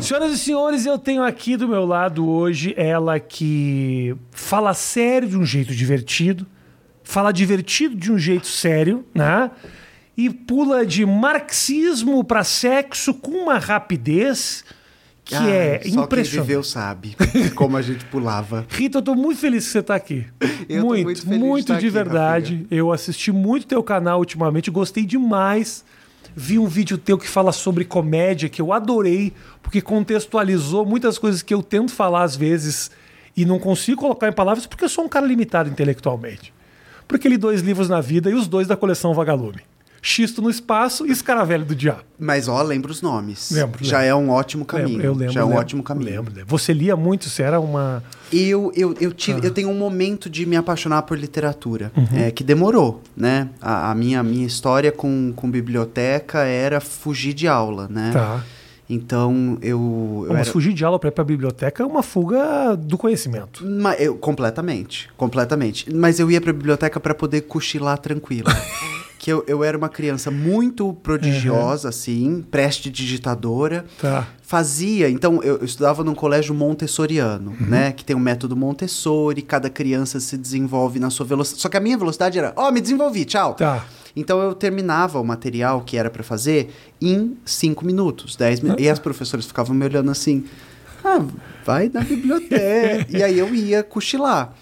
Senhoras e senhores, eu tenho aqui do meu lado hoje ela que fala sério de um jeito divertido, fala divertido de um jeito sério, né? E pula de marxismo para sexo com uma rapidez que Ah, é Só quem impressionante. viveu sabe como a gente pulava. Rita, eu tô muito feliz que você tá aqui. Eu muito, muito de muito estar de aqui, verdade. Eu assisti muito teu canal ultimamente, gostei demais. Vi um vídeo teu que fala sobre comédia, que eu adorei, porque contextualizou muitas coisas que eu tento falar às vezes e não consigo colocar em palavras porque eu sou um cara limitado intelectualmente. Porque li dois livros na vida e os dois da coleção Vagalume. Xisto no Espaço e Escaravelho do Diabo. Mas ó, lembra os nomes. Lembro, Já lembro. é um ótimo caminho. Lembro, eu lembro. Já é um lembro, ótimo caminho. Lembro, lembro. Você lia muito, você era uma. Eu, eu, eu, Ah. tive, eu tenho um momento de me apaixonar por literatura, Uhum. é, que demorou, né? A, a minha, minha história com, com biblioteca era fugir de aula, né? Tá. Então eu, eu Mas era... fugir de aula para ir para a biblioteca é uma fuga do conhecimento. Ma- eu- completamente, completamente. Mas eu ia pra biblioteca para poder cochilar tranquilo. que eu, eu era uma criança muito prodigiosa, assim, preste-digitadora. Tá. Fazia, então eu, eu estudava num colégio montessoriano, Uhum. né? Que tem o método Montessori, cada criança se desenvolve na sua velocidade. Só que a minha velocidade era, ó, me desenvolvi, tchau. Tá. Então eu terminava o material que era pra fazer em cinco minutos, 10 minutos. E as professoras ficavam me olhando assim, ah, vai na biblioteca. e aí eu ia cochilar.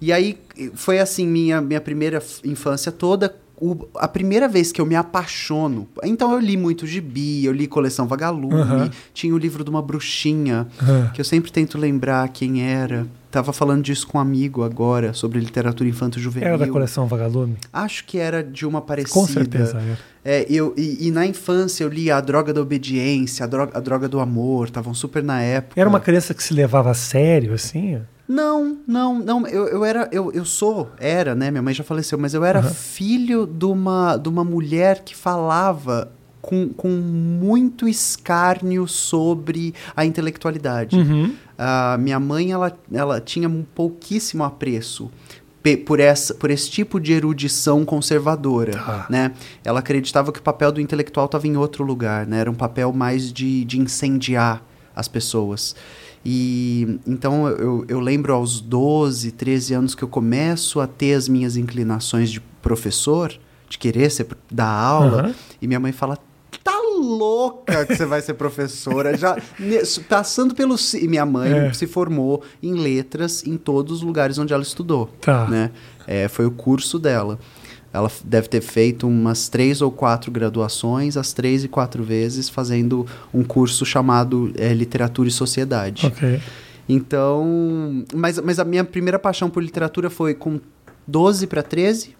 E aí foi assim minha, minha primeira infância toda. O- a primeira vez que eu me apaixono. Então eu li muito gibi, eu li Coleção Vagalume, Aham. tinha o livro de uma bruxinha, Aham. que eu sempre tento lembrar quem era. Tava falando disso com um amigo agora, sobre literatura infanto-juvenil. Era da coleção Vagalume? Acho que era de uma parecida. Com certeza era. É, eu, e, e na infância eu li A Droga da Obediência, A Droga, a droga do Amor, estavam super na época. Era uma criança que se levava a sério, assim? Não, não, não. Eu, eu era, eu, eu sou, era, né? Minha mãe já faleceu, mas eu era filho de uma, de uma mulher que falava com, com muito escárnio sobre a intelectualidade. Uhum. A minha mãe, ela, ela tinha um pouquíssimo apreço por, essa, por esse tipo de erudição conservadora, Tá. né? Ela acreditava que o papel do intelectual estava em outro lugar, né? Era um papel mais de, de incendiar as pessoas. E então eu, eu lembro aos 12, 13 anos que eu começo a ter as minhas inclinações de professor, de querer ser, dar aula, Aham. e minha mãe fala: tá louca que você vai ser professora. Já passando pelo. E minha mãe É. se formou em letras em todos os lugares onde ela estudou. Tá. Né? É, foi o curso dela. Ela deve ter feito umas três ou quatro graduações, as três e quatro vezes, fazendo um curso chamado é, Literatura e Sociedade. Ok. Então, mas, mas a minha primeira paixão por literatura foi com 12 para 13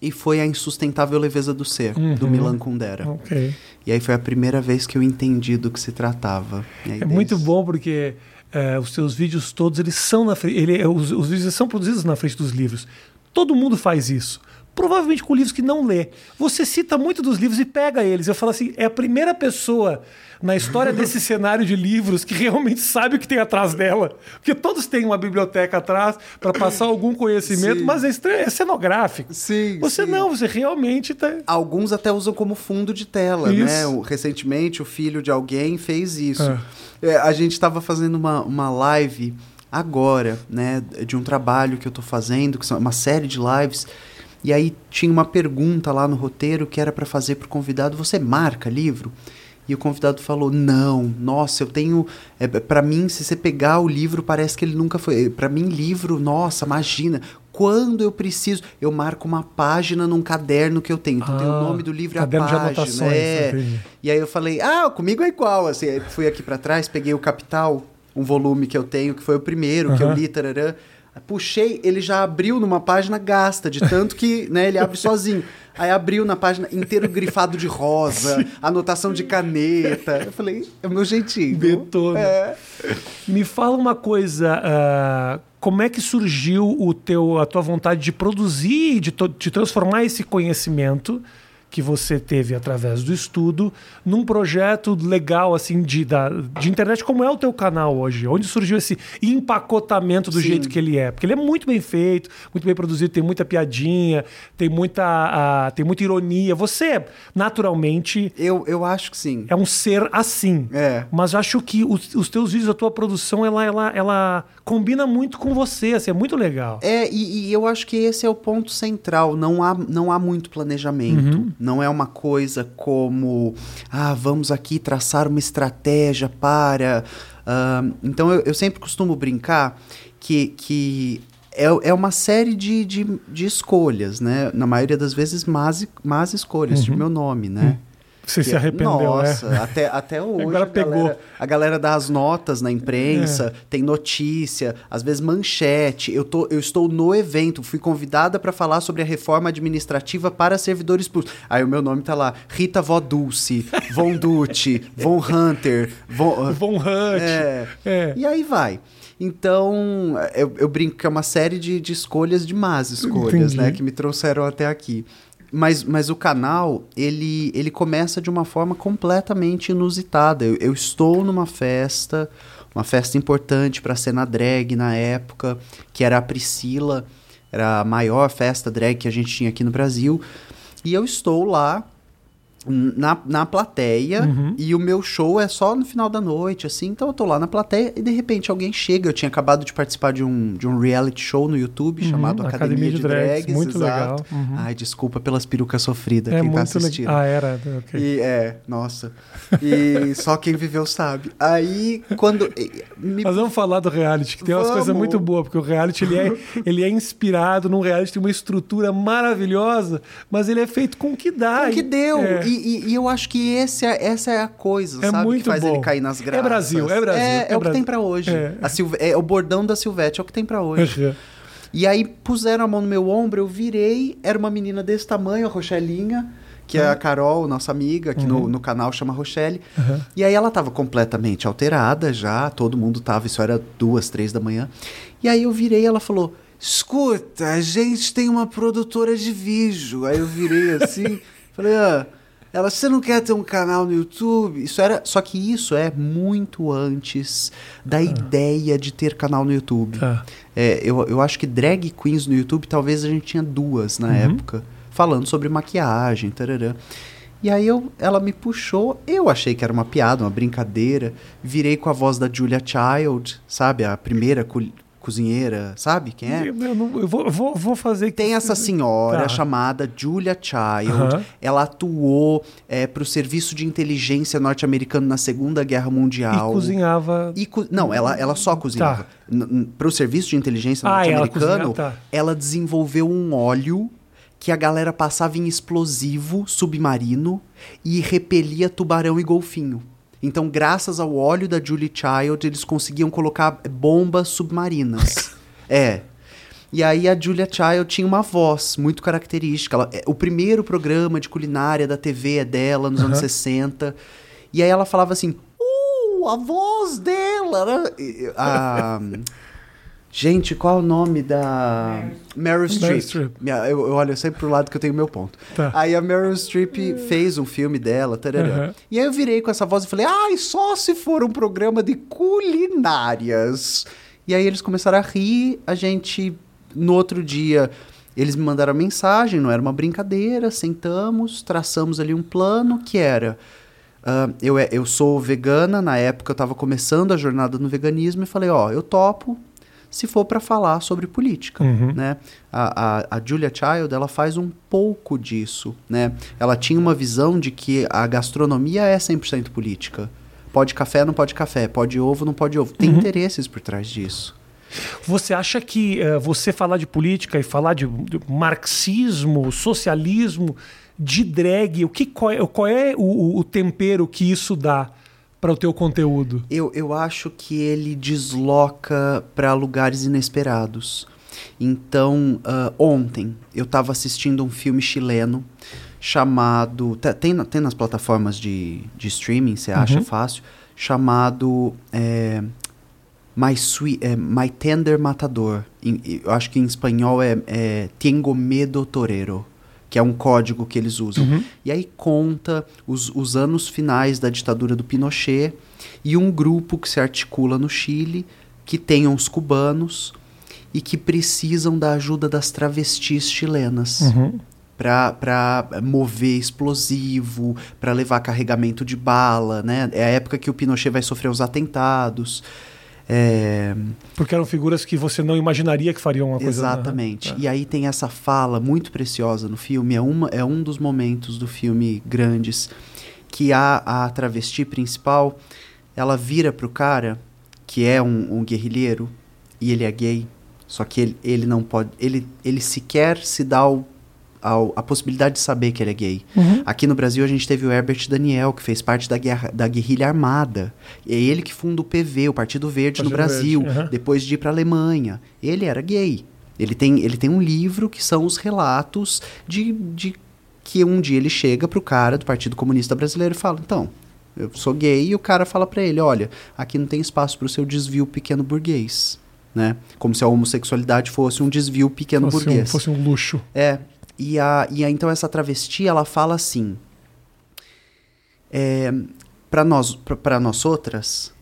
e foi a insustentável leveza do ser, do Uhum. Milan Kundera. Ok. E aí foi a primeira vez que eu entendi do que se tratava. É muito desde- bom porque é, os seus vídeos todos, eles são na frente. Ele, os, os vídeos são produzidos na frente dos livros. Todo mundo faz isso. Provavelmente com livros que não lê. Você cita muito dos livros e pega eles. Eu falo assim: é a primeira pessoa na história desse cenário de livros que realmente sabe o que tem atrás dela. Porque todos têm uma biblioteca atrás para passar algum conhecimento, Sim. mas é, estra- é cenográfico. Sim, Você sim. não, você realmente tá. Alguns até usam como fundo de tela, Isso. né? O- Recentemente, o filho de alguém fez isso. Ah. É, a gente estava fazendo uma, uma live agora, né? De um trabalho que eu tô fazendo, que são uma série de lives. E aí tinha uma pergunta lá no roteiro que era para fazer pro convidado: você marca livro? E o convidado falou: "Não, nossa, eu tenho, é, para mim, se você pegar o livro, parece que ele nunca foi. Para mim, livro, nossa, imagina, quando eu preciso, eu marco uma página num caderno que eu tenho. Então tem o Ah, nome do livro e a caderno de página, anotações, é. E aí eu falei: "Ah, comigo é igual". Assim, fui aqui para trás, peguei o Capital, um volume que eu tenho, que foi o primeiro que eu li, tararã. Puxei, ele já abriu numa página gasta, de tanto que né, ele abre sozinho. Aí abriu na página inteiro grifado de rosa, anotação de caneta. Eu falei, é o meu jeitinho. Detona. É. Me fala uma coisa, ah, como é que surgiu o teu, a tua vontade de produzir, de, de transformar esse conhecimento que você teve através do estudo num projeto legal assim de, da, de internet como é o teu canal hoje onde surgiu esse empacotamento do Sim. jeito que ele é porque ele é muito bem feito muito bem produzido tem muita piadinha tem muita ah, tem muita ironia você naturalmente Eu, eu acho que sim. é um ser assim É. mas acho que os, os teus vídeos a tua produção ela, ela, ela combina muito com você assim, é muito legal É, e, e eu acho que esse é o ponto central. Não há, não há muito planejamento. Não é uma coisa como, ah, vamos aqui traçar uma estratégia para. ah, então eu, eu sempre costumo brincar que, que é, é uma série de, de, de escolhas, né? Na maioria das vezes, más, más escolhas, tipo meu nome, né? Você Que se é- arrependeu Nossa, né? até, até hoje. Agora a pegou. Galera, a galera dá as notas na imprensa, tem notícia, às vezes manchete. Eu, tô, eu estou no evento, fui convidada para falar sobre a reforma administrativa para servidores públicos. Aí o meu nome tá lá: Rita Vó Dulce, Von Dutti, Von Hunter, Von. Von Hunt É. É. E aí vai. Então, eu, eu brinco que é uma série de, de escolhas, de más escolhas, Entendi. né? Que me trouxeram até aqui. Mas, mas o canal, ele, ele começa de uma forma completamente inusitada. Eu, eu estou numa festa, uma festa importante para a cena drag na época, que era a Priscila, era a maior festa drag que a gente tinha aqui no Brasil. E eu estou lá na, na plateia Uhum. e o meu show é só no final da noite, assim. Então eu tô lá na plateia e de repente alguém chega. Eu tinha acabado de participar de um, de um reality show no YouTube Uhum, chamado Academia, de Drags. muito exato. legal. Uhum. Ai, desculpa pelas perucas sofridas é quem tá assistindo. legal ah era ok. E é, nossa. E só quem viveu sabe. Aí, quando. Me... Mas vamos falar do reality, que tem umas Vamos. coisas muito boas, porque o reality ele é, ele é inspirado num reality, tem uma estrutura maravilhosa, mas ele é feito com o que dá. O que deu. É. E, e- e eu acho que esse é- essa é a coisa, É sabe? que faz bom. ele cair nas É graças. Brasil, é Brasil, É, é é o que Brasil. tem pra hoje. É. A Silve- é o bordão da Silvete, é o que tem pra hoje. Uhum. E aí puseram a mão no meu ombro, eu virei, era uma menina desse tamanho, a Rochelinha, que é a Carol, nossa amiga, que no, no canal chama Rochelle. Uhum. E aí ela tava completamente alterada já, todo mundo tava, isso era duas, três da manhã. E aí eu virei ela falou: Escuta, a gente tem uma produtora de vídeo. Aí eu virei assim, falei, ah. Ela, você não quer ter um canal no YouTube? Isso era, só que isso é muito antes da ideia de ter canal no YouTube. Tá. É, eu, eu acho que drag queens no YouTube, talvez a gente tinha duas na época, falando sobre maquiagem, tarará. E aí eu, ela me puxou, eu achei que era uma piada, uma brincadeira. Virei com a voz da Julia Child, sabe? A primeira cozinheira, sabe quem é? Eu, não- eu vou, vou, vou fazer. Tem essa senhora Tá. chamada Julia Child. Ela atuou para o Serviço de Inteligência norte-americano na Segunda Guerra E Mundial. cozinhava. E co- não, ela, ela só cozinhava. Para o serviço de inteligência Tá. Ah, ela norte-americano, cozinhava, tá. ela desenvolveu um óleo que a galera passava em explosivo submarino e repelia tubarão e golfinho. Então, graças ao óleo da Julie Child, eles conseguiam colocar bombas submarinas. é. E aí a Julia Child tinha uma voz muito característica. Ela- é, o primeiro programa de culinária da TV é dela, nos anos 60. E aí ela falava assim, uh, a voz dela, né? A... Gente, qual é o nome da... Meryl Streep. Streep. Minha- Eu, eu olho sempre pro lado que eu tenho meu ponto. Tá. Aí a Meryl Streep fez um filme dela, tarará. Uhum. E aí eu virei com essa voz e falei, ai, só se for um programa de culinárias. E aí eles começaram a rir, a gente, no outro dia, eles me mandaram mensagem, não era uma brincadeira, sentamos, traçamos ali um plano que era... ah, eu, é- eu sou vegana, na época eu estava começando a jornada no veganismo e falei, ó, eu topo se for para falar sobre política, Uhum. né? A, a, a Julia Child, ela faz um pouco disso, né? Ela tinha uma visão de que a gastronomia é 100% política. Pode café, não pode café. Pode ovo, não pode ovo. Tem interesses por trás disso. Você acha que eh, você falar de política e falar de, de marxismo, socialismo, de drag, o que, qual é, qual é o- o tempero que isso dá para o teu conteúdo? Eu, eu acho que ele desloca para lugares inesperados. Então, ah, ontem eu estava assistindo um filme chileno chamado. tá- Tem, tem nas plataformas de, de streaming, você acha Uhum. fácil? Chamado é, My, Sweet, é, My Tender Matador. Em- eu acho que em espanhol é, é Tengo Medo Torero. Que é um código que eles usam. Uhum. E aí conta os, os anos finais da ditadura do Pinochet e um grupo que se articula no Chile, que tem uns cubanos e que precisam da ajuda das travestis chilenas Uhum. para mover explosivo, para levar carregamento de bala, né? É a época que o Pinochet vai sofrer os atentados. É, Porque eram figuras que você não imaginaria que fariam uma coisa. exatamente. É. E aí tem essa fala muito preciosa no filme, é, uma, é um dos momentos do filme grandes que a, a travesti principal, ela vira pro cara, que é um, um guerrilheiro, e ele é gay, só que ele, ele não pode, ele, ele sequer se dá ao, ao, a possibilidade de saber que ele é gay. Uhum. Aqui no Brasil a gente teve o Herbert Daniel, que fez parte da, guerra, da guerrilha armada. É ele que funda o PV, o Partido Verde no Partido Brasil, Verde, aham. depois de ir para Alemanha. Ele era gay. Ele tem, ele tem um livro que são os relatos de, de que um dia ele chega pro cara do Partido Comunista Brasileiro e fala: então, eu sou gay, e o cara fala para ele: olha, aqui não tem espaço pro seu desvio pequeno burguês. Né? Como se a homossexualidade fosse um desvio pequeno Fosse um, burguês. fosse um luxo. É. E, a, e a, então essa travesti, ela fala assim. É, para nós, pra nós outras,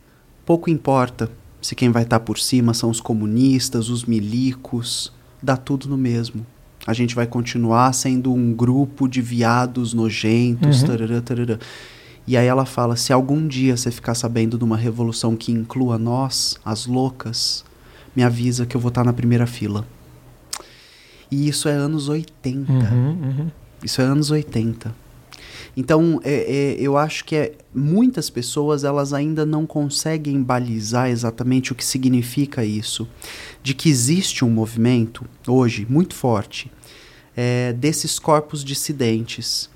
pouco importa se quem vai estar por cima são os comunistas, os milicos, dá tudo no mesmo. A gente vai continuar sendo um grupo de viados nojentos, Uhum. tarará, tarará. E aí ela fala: se algum dia você ficar sabendo de uma revolução que inclua nós, as loucas, me avisa que eu vou estar na primeira fila. E isso é anos 80. Uhum, uhum. Isso é anos 80. Então, é- é, eu acho que é, muitas pessoas elas ainda não conseguem balizar exatamente o que significa isso. De que existe um movimento, hoje, muito forte, é, desses corpos dissidentes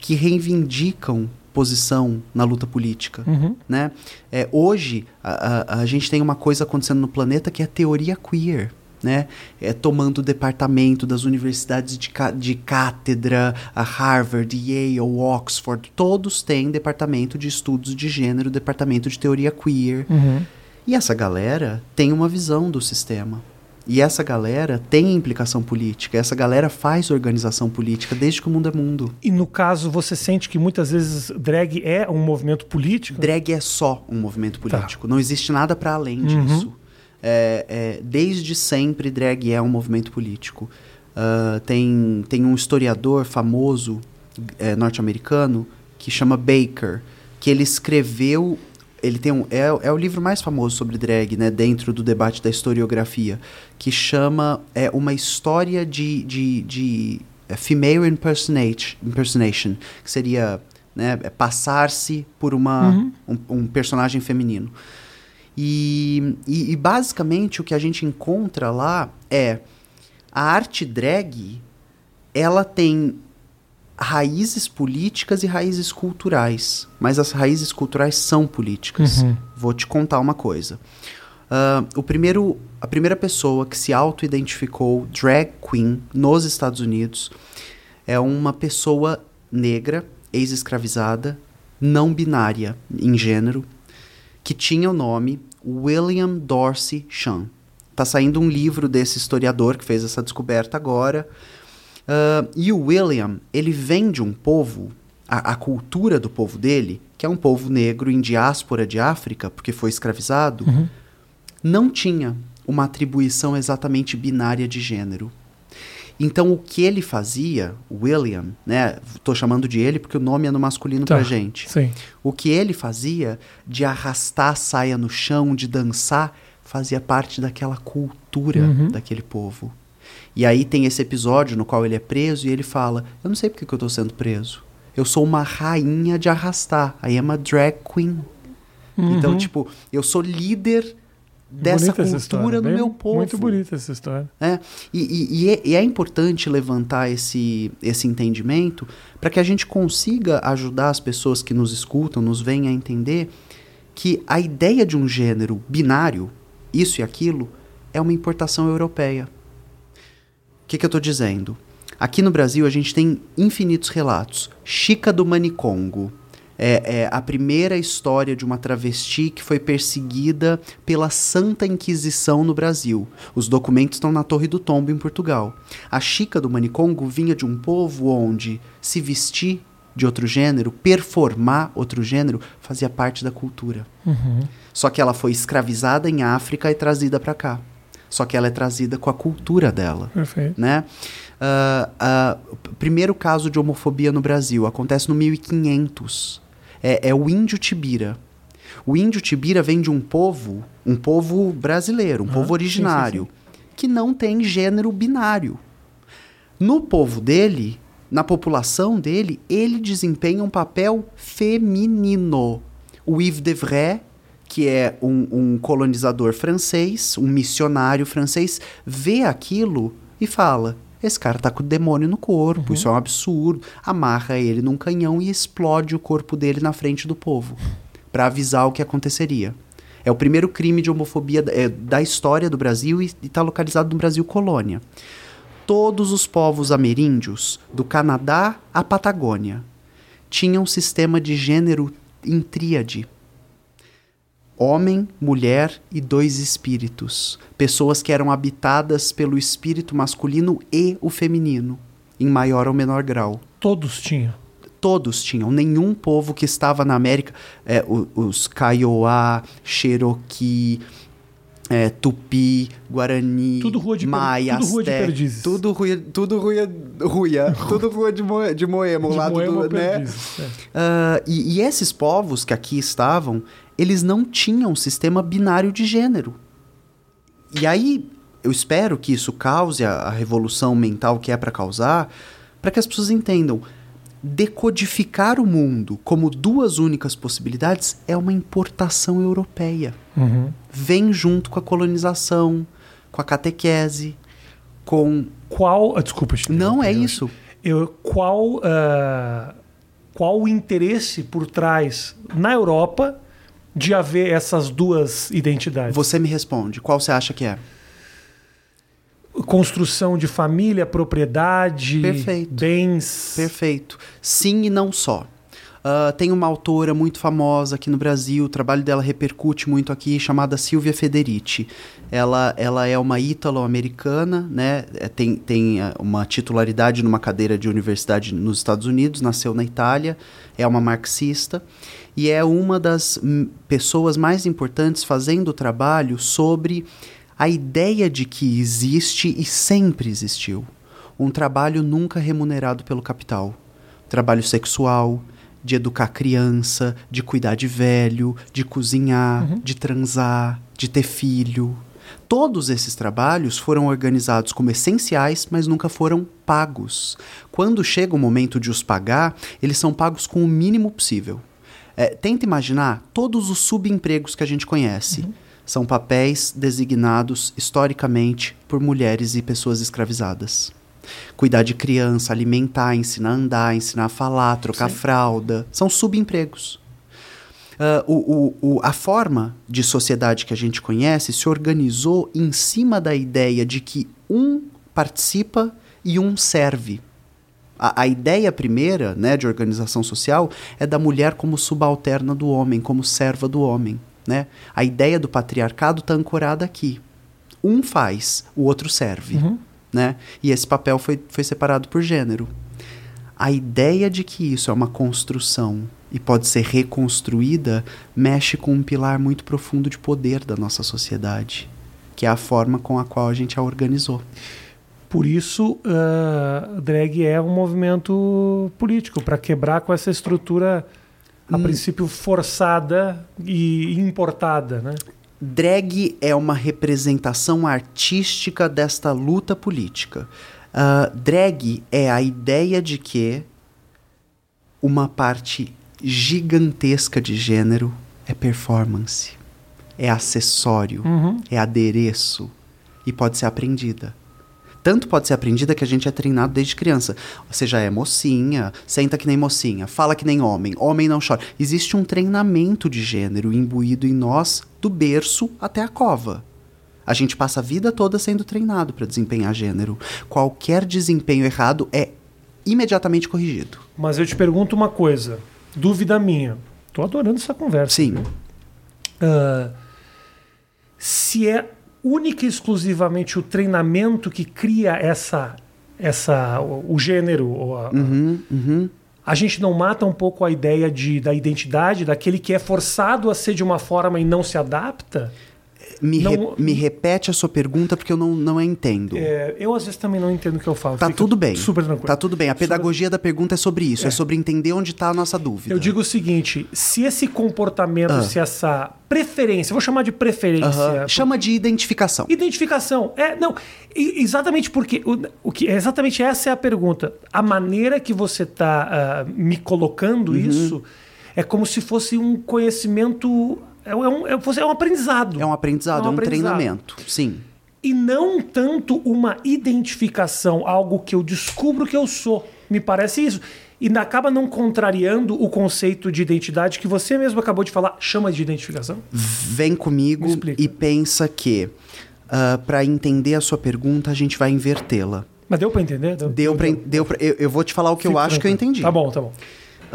que reivindicam posição na luta política Uhum. né? É, hoje a, a, a gente tem uma coisa acontecendo no planeta que é a teoria queer, né? É, tomando o departamento das universidades de, de cátedra, a Harvard, Yale, Oxford, todos têm departamento de estudos de gênero, departamento de teoria queer. Uhum. E essa galera tem uma visão do sistema. E essa galera tem implicação política. Essa galera faz organização política desde que o mundo é mundo. E no caso, você sente que muitas vezes drag é um movimento político? Drag é só um movimento Tá. político. Não existe nada para além Uhum. disso. É, é, desde sempre, drag é um movimento político. Ah, tem, tem um historiador famoso é, norte-americano que chama Baker, que ele escreveu. Ele tem um, é, é o livro mais famoso sobre drag, né, dentro do debate da historiografia, que chama é, Uma História de, de, de é, Female Impersonation, que seria né, é passar-se por uma, Uhum. um, um personagem feminino. E, e, e basicamente o que a gente encontra lá é a arte drag, ela tem raízes políticas e raízes culturais, mas as raízes culturais são políticas. Uhum. Vou te contar uma coisa. Ah, o primeiro, a primeira pessoa que se auto-identificou drag queen nos Estados Unidos é uma pessoa negra, ex-escravizada, não binária em gênero, que tinha o nome William Dorsey Chan. Tá saindo um livro desse historiador que fez essa descoberta agora. Ah, e o William, ele vem de um povo, a, a cultura do povo dele, que é um povo negro em diáspora de África, porque foi escravizado, Uhum. não tinha uma atribuição exatamente binária de gênero. Então o que ele fazia, William, né? Tô chamando de ele porque o nome é no masculino Tá. pra gente. Sim. O que ele fazia de arrastar a saia no chão, de dançar, fazia parte daquela cultura Uhum. daquele povo. E aí tem esse episódio no qual ele é preso e ele fala: Eu não sei porque que eu tô sendo preso. Eu sou uma rainha de arrastar. I am a drag queen. Então, Uhum. tipo, eu sou líder dessa Bonita cultura no bem- meu povo. Muito bonita essa história. É, e, e- e é, e é importante levantar esse, esse entendimento para que a gente consiga ajudar as pessoas que nos escutam, nos veem a entender que a ideia de um gênero binário, isso e aquilo, é uma importação europeia. O que, que eu estou dizendo? Aqui no Brasil a gente tem infinitos relatos. Chica do Manicongo, É, é a primeira história de uma travesti que foi perseguida pela Santa Inquisição no Brasil. Os documentos estão na Torre do Tombo, em Portugal. A Chica do Manicongo vinha de um povo onde se vestir de outro gênero, performar outro gênero, fazia parte da cultura. Uhum. Só que ela foi escravizada em África e trazida para cá. Só que ela é trazida com a cultura dela. Perfeito. Né? Uh, uh, o primeiro caso de homofobia no Brasil acontece no 1500. É, é o índio Tibira. O índio Tibira vem de um povo, um povo brasileiro, um povo originário, sim, sim, sim. que não tem gênero binário. No povo dele, na população dele, ele desempenha um papel feminino. O Yves de Vray, que é um, um colonizador francês, um missionário francês, vê aquilo e fala: esse cara tá com o demônio no corpo, uhum. isso é um absurdo. Amarra ele num canhão e explode o corpo dele na frente do povo, para avisar o que aconteceria. É o primeiro crime de homofobia da, é, da história do Brasil e está localizado no Brasil colônia todos os povos ameríndios, do Canadá à Patagônia, tinham um sistema de gênero em tríade. Homem, mulher e dois espíritos. Pessoas que eram habitadas pelo espírito masculino e o feminino, em maior ou menor grau. Todos tinham todos tinham. Nenhum povo que estava na América, é, os, Kaiowá, Cherokee, é, Tupi, Guarani, tudo rua de Maia, tudo rua de Perdizes. Tudo rua, tudo rua, ruia, tudo rua de, Mo, de Moemo, de lado Moemo do, né? É. Uh, e, e esses povos que aqui estavam, eles não tinham um sistema binário de gênero. E aí, eu espero que isso cause a, a revolução mental que é para causar, para que as pessoas entendam decodificar o mundo como duas únicas possibilidades é uma importação europeia. Uhum. Vem junto com a colonização, com a catequese, com. Qual. Ah, desculpa, Não é isso. Eu, qual, uh, qual o interesse por trás na Europa de haver essas duas identidades? Você me responde. Qual você acha que é? construção de família, propriedade, Perfeito. bens. Perfeito. Sim e não só. Uh, tem uma autora muito famosa aqui no Brasil, o trabalho dela repercute muito aqui, chamada Silvia Federici. Ela, ela é uma ítalo-americana, né? É, tem, tem uh, uma titularidade numa cadeira de universidade nos Estados Unidos, nasceu na Itália, é uma marxista e é uma das pessoas mais importantes fazendo o trabalho sobre a ideia de que existe e sempre existiu um trabalho nunca remunerado pelo capital. Trabalho sexual, de educar criança, de cuidar de velho, de cozinhar, uhum. de transar, de ter filho. Todos esses trabalhos foram organizados como essenciais, mas nunca foram pagos. Quando chega o momento de os pagar, eles são pagos com o mínimo possível. É, tenta imaginar todos os subempregos que a gente conhece. Uhum são papéis designados historicamente por mulheres e pessoas escravizadas. Cuidar de criança, alimentar, ensinar a andar, ensinar a falar, trocar Sim. fralda, são subempregos. Uh, o, o, o, a forma de sociedade que a gente conhece se organizou em cima da ideia de que um participa e um serve. A, a, ideia primeira né, de organização social é da mulher como subalterna do homem, como serva do homem. Né? A ideia do patriarcado está ancorada aqui. Um faz, o outro serve. Uhum. Né? E esse papel foi, foi separado por gênero. A ideia de que isso é uma construção e pode ser reconstruída mexe com um pilar muito profundo de poder da nossa sociedade, que é a forma com a qual a gente a organizou. Por isso, uh, drag é um movimento político para quebrar com essa estrutura a hum. princípio forçada e importada, né? Drag é uma representação artística desta luta política. Uh, drag é a ideia de que uma parte gigantesca de gênero é performance, é acessório, uhum. é adereço e pode ser aprendida tanto pode ser aprendida que a gente é treinado desde criança. Você já é mocinha, senta que nem mocinha, fala que nem homem, homem não chora. Existe um treinamento de gênero imbuído em nós do berço até a cova. A gente passa a vida toda sendo treinado para desempenhar gênero. Qualquer desempenho errado é imediatamente corrigido. Mas eu te pergunto uma coisa. dúvida minha. Tô adorando essa conversa. Sim. Ah, se é única e exclusivamente o treinamento que cria essa, essa o, o gênero, a, Uhum, uhum. a gente não mata um pouco a ideia de, da identidade daquele que é forçado a ser de uma forma e não se adapta? Me, Não- re- me repete a sua pergunta porque eu não, não entendo. É, eu às vezes também não entendo o que eu falo. Tá tudo bem. Super tranquilo. Tá tudo bem. A pedagogia da pergunta é sobre isso. É, É. sobre entender onde está a nossa dúvida. Eu digo o seguinte: se esse comportamento, Ah. se essa preferência, vou chamar de preferência. Aham. Chama de identificação. Identificação. É, não, exatamente porque o, o que exatamente essa é a pergunta. A maneira que você está me colocando Uhum. isso é como se fosse um conhecimento, é, um, é, um- é um aprendizado. É um aprendizado, é um, aprendizado. treinamento. Sim. E não tanto uma identificação, algo que eu descubro que eu sou. Me parece isso. E acaba não contrariando o conceito de identidade que você mesmo acabou de falar, chama de identificação. Vem comigo e pensa que para entender a sua pergunta a gente vai invertê-la. Mas deu para entender? Deu pra, deu pra- eu, eu vou te falar o que eu Fique acho que eu entendi. Tá bom, tá bom.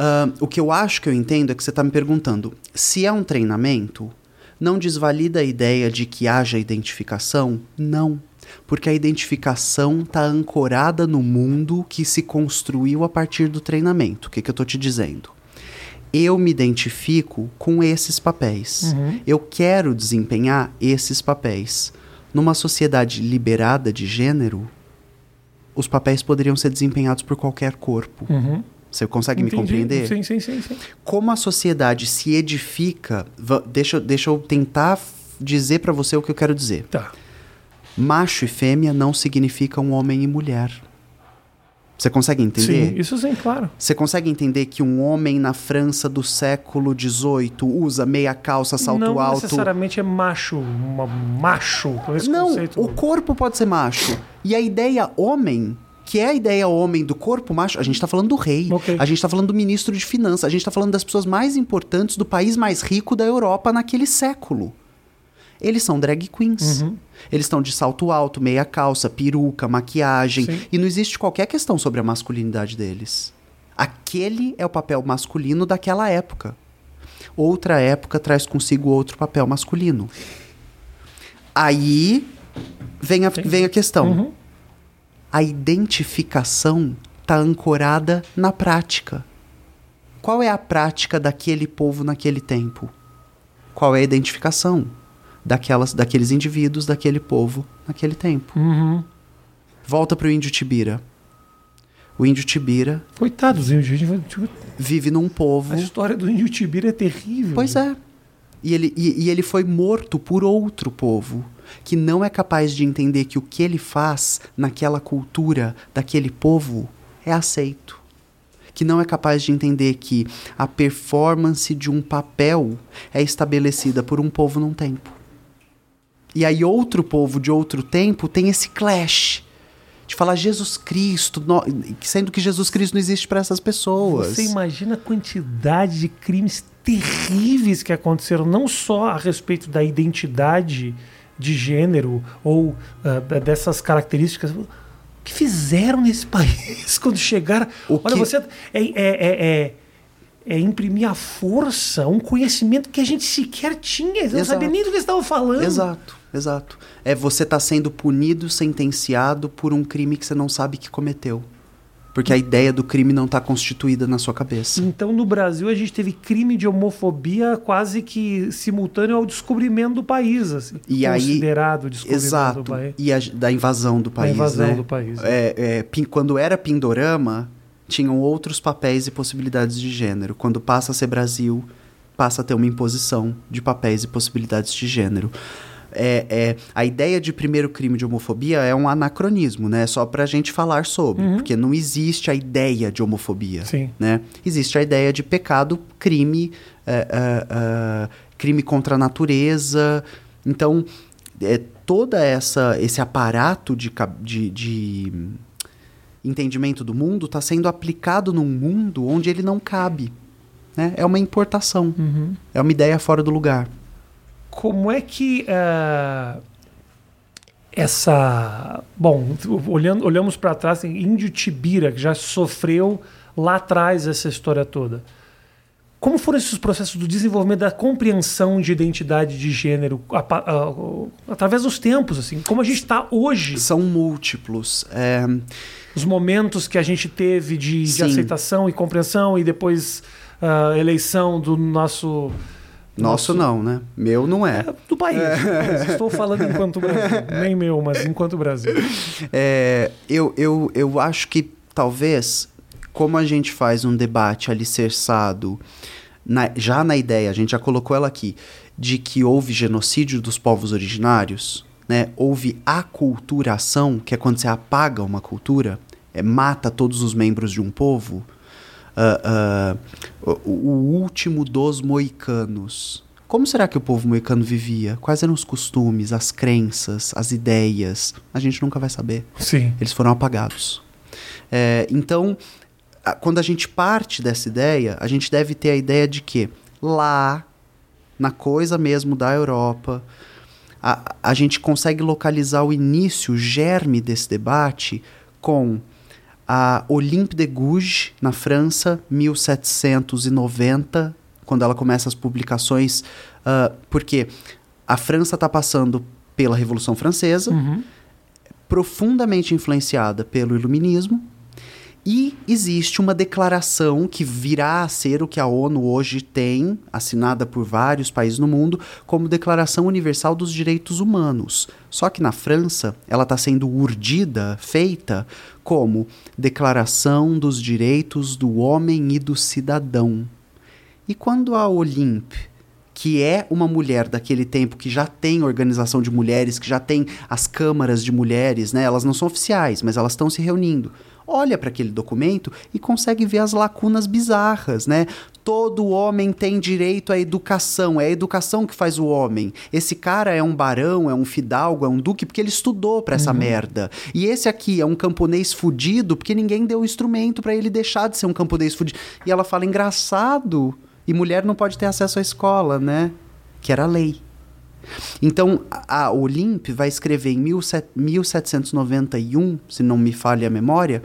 Ah, o que eu acho que eu entendo é que você está me perguntando se é um treinamento, não desvalida a ideia de que haja identificação? Não. Porque a identificação está ancorada no mundo que se construiu a partir do treinamento. O que, que eu estou te dizendo? Eu me identifico com esses papéis. Uhum. Eu quero desempenhar esses papéis. Numa sociedade liberada de gênero, os papéis poderiam ser desempenhados por qualquer corpo. Uhum. Você consegue me Entendi. compreender? Sim, sim, sim, sim. Como a sociedade se edifica. Deixa, eu- deixa eu tentar dizer pra você o que eu quero dizer. Tá. Macho e fêmea não significam homem e mulher. Você consegue entender? Sim, isso sim, claro. Você consegue entender que um homem na França do século XVIII usa meia calça, salto não alto? necessariamente é macho, uma, macho, Não, conceito. o corpo pode ser macho. E a ideia homem, que é a ideia homem do corpo macho, a gente tá falando do rei, Ok. a gente tá falando do ministro de finanças, a gente tá falando das pessoas mais importantes do país mais rico da Europa naquele século. Eles são drag queens. Uhum. Eles estão de salto alto, meia calça, peruca, maquiagem. Sim. E não existe qualquer questão sobre a masculinidade deles. Aquele é o papel masculino daquela época. Outra época traz consigo outro papel masculino. Aí vem a, vem a questão. Uhum. A identificação está ancorada na prática. Qual é a prática daquele povo naquele tempo? Qual é a identificação daquelas, daqueles indivíduos, daquele povo naquele tempo? Uhum. Volta para o índio Tibira. O índio Tibira Coitado dos índios. vive num povo. A história do índio Tibira é terrível. Pois é. E ele, e, e ele foi morto por outro povo que não é capaz de entender que o que ele faz naquela cultura daquele povo é aceito. Que não é capaz de entender que a performance de um papel é estabelecida por um povo num tempo. E aí outro povo de outro tempo tem esse clash de falar Jesus Cristo, sendo que Jesus Cristo não existe para essas pessoas. Você imagina a quantidade de crimes terríveis que aconteceram, não só a respeito da identidade de gênero ou da- dessas características. O que fizeram nesse país quando chegaram? O Olha, que- você. É, é, é, é- é imprimir a força, um conhecimento que a gente sequer tinha. Eu não sabia nem do que eles estavam falando. Exato, exato. É você tá sendo punido, sentenciado por um crime que você não sabe que cometeu. Porque a ideia do crime não tá constituída na sua cabeça. Então, no Brasil, a gente teve crime de homofobia quase que simultâneo ao descobrimento do país, assim, E aí- considerado o descobrimento do Exato. país. E a- da invasão do país, invasão né? do país. É, é, pin- quando era Pindorama, tinham outros papéis e possibilidades de gênero. Quando passa a ser Brasil, passa a ter uma imposição de papéis e possibilidades de gênero. É, é, a ideia de primeiro crime de homofobia é um anacronismo, né? Só pra gente falar sobre. Porque não existe a ideia de homofobia. Sim. Né? Existe a ideia de pecado, crime, é, é, é, crime contra a natureza. Então, é, toda essa esse aparato de, de, de entendimento do mundo está sendo aplicado num mundo onde ele não cabe. Né? É uma importação. Uhum. É uma ideia fora do lugar. Como é que ah, essa. Bom, olhando, olhamos para trás, tem Índio Tibira, que já sofreu lá atrás essa história toda. Como foram esses processos do desenvolvimento da compreensão de identidade de gênero a, a, a, através dos tempos, assim? Como a gente está hoje? São múltiplos. É... Os momentos que a gente teve de, de aceitação e compreensão e depois a eleição do nosso... Nosso, nosso não, né? Meu não é. é do país. É. Estou falando enquanto Brasil. Nem meu, mas enquanto Brasil. É, eu, eu, eu acho que talvez como a gente faz um debate alicerçado na, já na ideia, a gente já colocou ela aqui, de que houve genocídio dos povos originários, né? houve aculturação, que é quando você apaga uma cultura, é, mata todos os membros de um povo. Uh, uh, o, último dos moicanos. Como será que o povo moicano vivia? Quais eram os costumes, as crenças, as ideias? A gente nunca vai saber. Sim. Eles foram apagados. É, então, quando a gente parte dessa ideia, a gente deve ter a ideia de que lá, na coisa mesmo da Europa, a, a gente consegue localizar o início, o germe desse debate com a Olympe de Gouges, na França, 1790, quando ela começa as publicações, uh, porque a França está passando pela Revolução Francesa, uhum. profundamente influenciada pelo Iluminismo, e existe uma declaração que virá a ser o que a ONU hoje tem, assinada por vários países no mundo, como Declaração Universal dos Direitos Humanos. Só que na França, ela está sendo urdida, feita, como Declaração dos Direitos do Homem e do Cidadão. E quando a Olympe que é uma mulher daquele tempo que já tem organização de mulheres, que já tem as câmaras de mulheres, né? Elas não são oficiais, mas elas estão se reunindo olha para aquele documento e consegue ver as lacunas bizarras, né? Todo homem tem direito à educação, é a educação que faz o homem. Esse cara é um barão, é um fidalgo, é um duque porque ele estudou para essa uhum. merda. E esse aqui é um camponês fudido porque ninguém deu instrumento para ele deixar de ser um camponês fudido. E ela fala engraçado, e mulher não pode ter acesso à escola, né? Que era a lei. Então, a Olimp vai escrever em 1791, se não me falha a memória,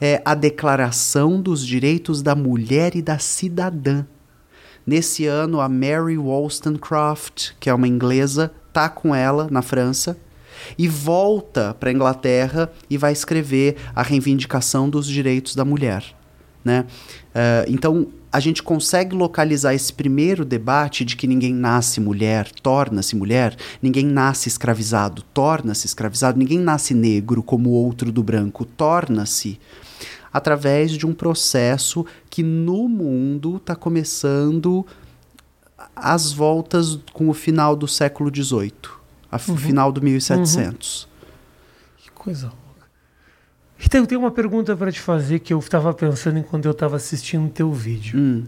é a Declaração dos Direitos da Mulher e da Cidadã. Nesse ano, a Mary Wollstonecraft, que é uma inglesa, tá com ela na França e volta para a Inglaterra e vai escrever a reivindicação dos direitos da mulher. Né? Uh, então, a gente consegue localizar esse primeiro debate de que ninguém nasce mulher, torna-se mulher, ninguém nasce escravizado, torna-se escravizado, ninguém nasce negro como o outro do branco, torna-se através de um processo que no mundo está começando às voltas com o final do século XVIII, a uhum. final do 1700. Uhum. Que coisa Rita, eu tenho uma pergunta para te fazer que eu estava pensando enquanto eu estava assistindo o teu vídeo. Hum.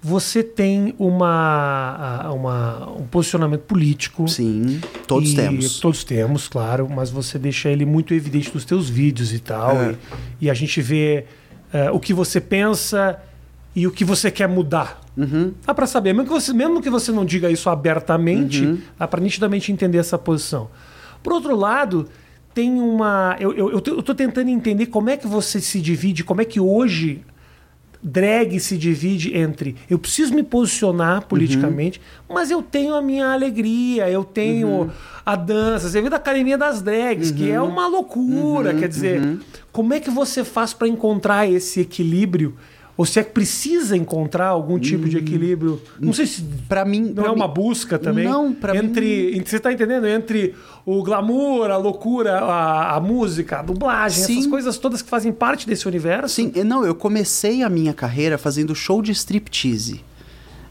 Você tem uma, uma, um posicionamento político. Sim, todos temos. Todos temos, claro, mas você deixa ele muito evidente nos teus vídeos e tal. É. E, e, a gente vê uh, o que você pensa e o que você quer mudar. Uhum. Dá para saber, mesmo que, você, mesmo que você não diga isso abertamente, uhum. dá para nitidamente entender essa posição. Por outro lado, tem uma. Eu, eu, eu, tô tentando entender como é que você se divide, como é que hoje drag se divide entre eu preciso me posicionar politicamente, uhum. mas eu tenho a minha alegria, eu tenho uhum. a dança, você vê da academia das drags, uhum. que é uhum. uma loucura, uhum. quer dizer, uhum. como é que você faz para encontrar esse equilíbrio? Ou se é que precisa encontrar algum tipo de equilíbrio? Não sei se para mim não é uma mim, busca também. Não, para entre, mim. Você está entendendo? Entre o glamour, a loucura, a, a música, a dublagem, Sim. essas coisas todas que fazem parte desse universo. Sim, não, eu comecei a minha carreira fazendo show de striptease.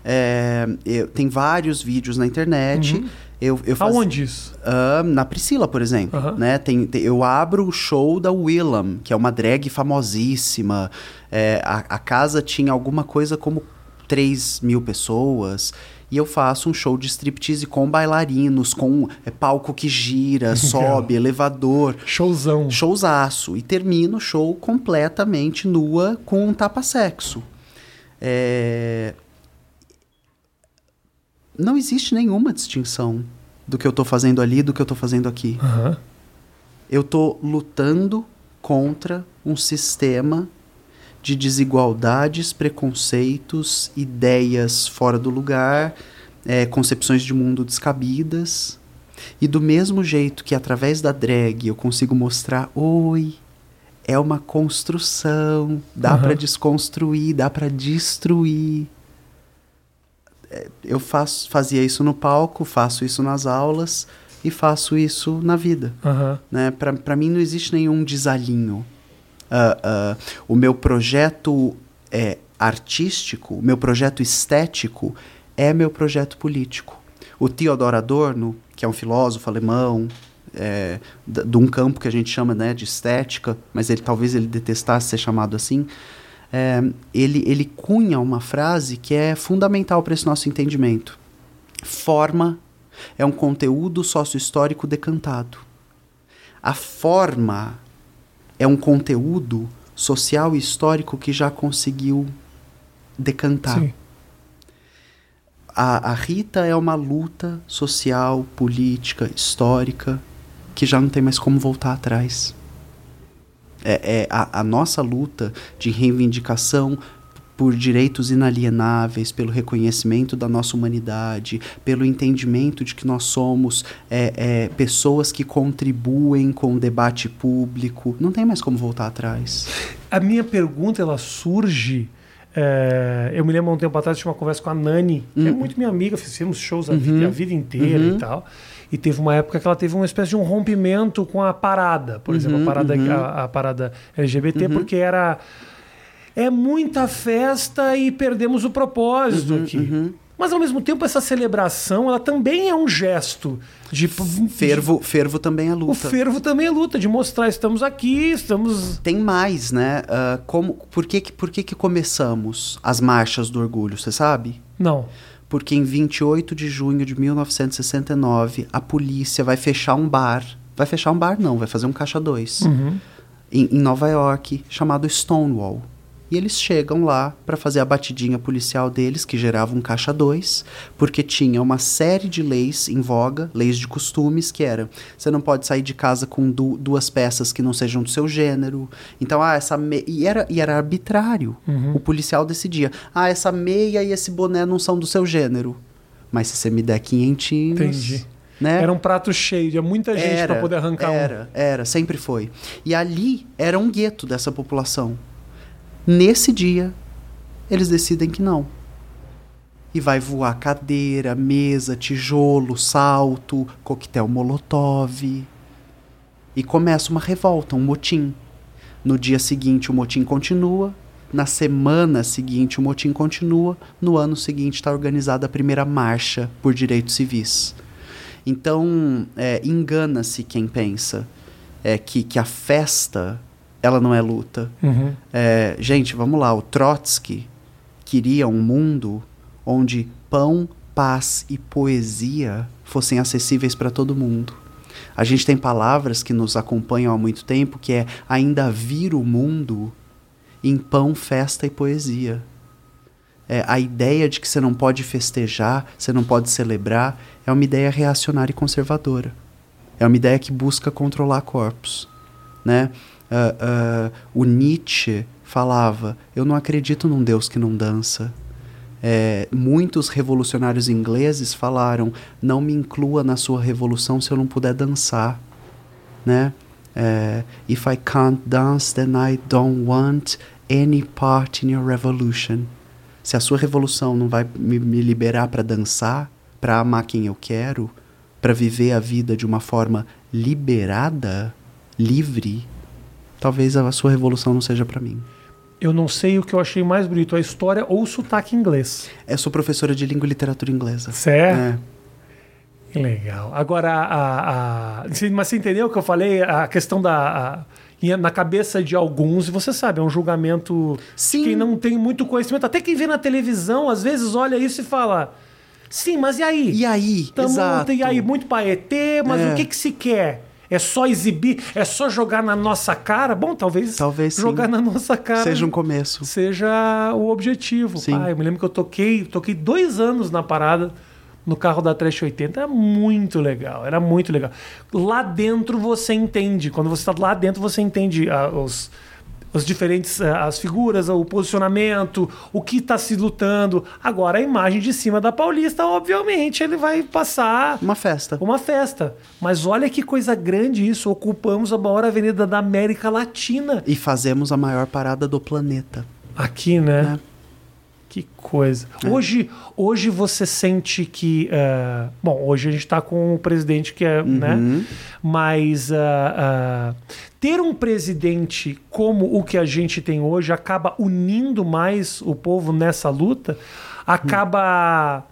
É, eu, tem vários vídeos na internet. Uhum. Eu, eu. Aonde isso? Uh, na Priscila, por exemplo. Uhum. Né? Tem, tem, eu abro o show da Willam, que é uma drag famosíssima. É, a, a, casa tinha alguma coisa como 3 mil pessoas. E eu faço um show de striptease com bailarinos, com é, palco que gira, sobe, elevador. Showzão. Showzaço. E termino o show completamente nua com um tapa-sexo. É, não existe nenhuma distinção do que eu estou fazendo ali do que eu estou fazendo aqui. Uhum. Eu estou lutando contra um sistema de desigualdades, preconceitos, ideias fora do lugar, é, concepções de mundo descabidas. E do mesmo jeito que através da drag eu consigo mostrar, oi, é uma construção, dá Uhum. pra desconstruir, dá pra destruir. É, Eu faço, fazia isso no palco, faço isso nas aulas e faço isso na vida Aham. né? Para mim não existe nenhum desalinho. Ah, ah, o meu projeto é artístico, o meu projeto estético é meu projeto político. O Theodor Adorno, que é um filósofo alemão, é, de um campo que a gente chama né, de estética, mas ele talvez ele detestasse ser chamado assim, é, ele, ele cunha uma frase que é fundamental para esse nosso entendimento. Forma é um conteúdo sócio-histórico decantado. A forma é um conteúdo social e histórico que já conseguiu decantar. Sim. A, a Rita é uma luta social, política, histórica, que já não tem mais como voltar atrás. É, é a, a nossa luta de reivindicação por direitos inalienáveis, pelo reconhecimento da nossa humanidade, pelo entendimento de que nós somos é, é, pessoas que contribuem com o debate público. Não tem mais como voltar atrás. A minha pergunta ela surge. é, eu me lembro há um tempo atrás, eu tinha uma conversa com a Nani, que é Uhum. muito minha amiga, fizemos shows a, vida, a vida inteira Uhum. e tal. E teve uma época que ela teve uma espécie de um rompimento com a parada, por exemplo, a Uhum, parada, uhum. a, a parada LGBT, porque era. É muita festa e perdemos o propósito aqui. uhum. Mas ao mesmo tempo, essa celebração ela também é um gesto de. Fervo, fervo também é O luta. fervo também é luta, de mostrar estamos aqui, estamos. Tem mais, né? Ah, como, por que, que- por que, que começamos as marchas do orgulho, você sabe? Não. Porque em 28 de junho de 1969, a polícia vai fechar um bar. Vai fechar um bar, não, vai fazer um caixa 2. Uhum. Em, em Nova York, chamado Stonewall. E eles chegam lá para fazer a batidinha policial deles, que gerava um caixa 2, porque tinha uma série de leis em voga, leis de costumes, que era: você não pode sair de casa com du- duas peças que não sejam do seu gênero. Então, ah, essa me... e, era, e era arbitrário. Uhum. O policial decidia: ah, essa meia e esse boné não são do seu gênero. Mas se você me der quinhentinhos. Entendi. Né? Era um prato cheio, tinha muita gente para poder arrancar um. era, Era, sempre foi. E ali era um gueto dessa população. Nesse dia, eles decidem que não. E vai voar cadeira, mesa, tijolo, salto, coquetel molotov. E começa uma revolta, um motim. No dia seguinte, o motim continua. Na semana seguinte, o motim continua. No ano seguinte, está organizada a primeira marcha por direitos civis. Então, é, engana-se quem pensa é, que, que a festa ela não é luta. Uhum. É, gente, vamos lá. O Trotsky queria um mundo onde pão, paz e poesia fossem acessíveis para todo mundo. A gente tem palavras que nos acompanham há muito tempo que é ainda vir o mundo em pão, festa e poesia. É, a ideia de que você não pode festejar, você não pode celebrar, é uma ideia reacionária e conservadora. É uma ideia que busca controlar corpos. Né? Ah, ah, o Nietzsche falava: Eu não acredito num Deus que não dança. É, muitos revolucionários ingleses falaram: Não me inclua na sua revolução se eu não puder dançar. Né? É, If I can't dance, then I don't want any part in your revolution. Se a sua revolução não vai me, me liberar para dançar, para amar quem eu quero, para viver a vida de uma forma liberada, livre, talvez a sua revolução não seja para mim. Eu não sei o que eu achei mais bonito, a história ou o sotaque inglês. Eu sou professora de língua e literatura inglesa. Certo? É. Que legal. Agora, a, a- mas você entendeu o que eu falei? A questão da. a- na cabeça de alguns, e você sabe, é um julgamento Sim. de quem não tem muito conhecimento. Até quem vê na televisão, às vezes olha isso e fala: Sim, mas e aí? E aí? Tamo- Exato. E aí, muito paetê, mas É. o que, que se quer? É só exibir? É só jogar na nossa cara? Bom, talvez, Talvez sim. jogar na nossa cara Seja um começo. seja o objetivo. Sim. Ah, eu me lembro que eu toquei, toquei dois anos na parada no carro da Trash 80. Era muito legal, era muito legal. Lá dentro você entende. Quando você está lá dentro, você entende ah, os. As diferentes eh, as figuras, o posicionamento, o que está se lutando. Agora, a imagem de cima da Paulista, obviamente, ele vai passar Uma festa. uma festa. Mas olha que coisa grande isso. Ocupamos a maior avenida da América Latina. E fazemos a maior parada do planeta. Aqui, né? É. Que coisa. Hoje, hoje você sente que. eh, bom, hoje a gente está com o presidente que é. Né? Mas ah, ah, ter um presidente como o que a gente tem hoje acaba unindo mais o povo nessa luta, acaba.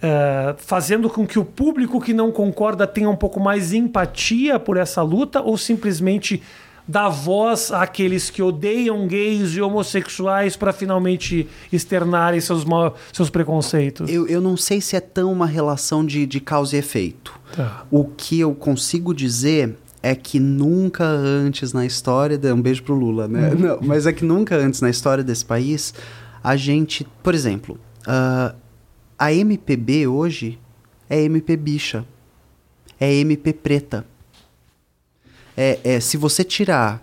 eh, fazendo com que o público que não concorda tenha um pouco mais empatia por essa luta ou simplesmente dá voz àqueles que odeiam gays e homossexuais para finalmente externarem seus, seus preconceitos? Eu, eu não sei se é tão uma relação de, de causa e efeito. Tá. O que eu consigo dizer é que nunca antes na história. de- Um beijo pro Lula, né? Não, mas é que nunca antes na história desse país a gente. Por exemplo, ah, a MPB hoje é MP bicha. É MP preta. É, é, se você tirar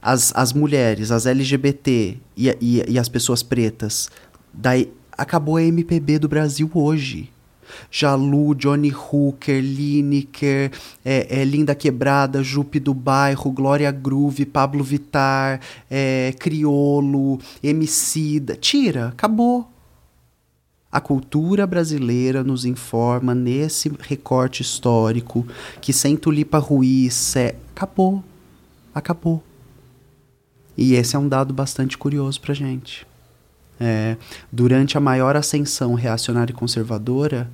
as, as mulheres, as LGBT e, e, e as pessoas pretas, daí acabou a MPB do Brasil hoje. Jalu, Johnny Hooker, Lineker, é, é, Linda Quebrada, Jupe do Bairro, Glória Groove, Pablo Vittar, é, Criolo, Emicida. Tira, acabou. A cultura brasileira nos informa nesse recorte histórico que sem Tulipa Ruiz é... acabou. Acabou. E esse é um dado bastante curioso pra gente. É, durante a maior ascensão reacionária e conservadora,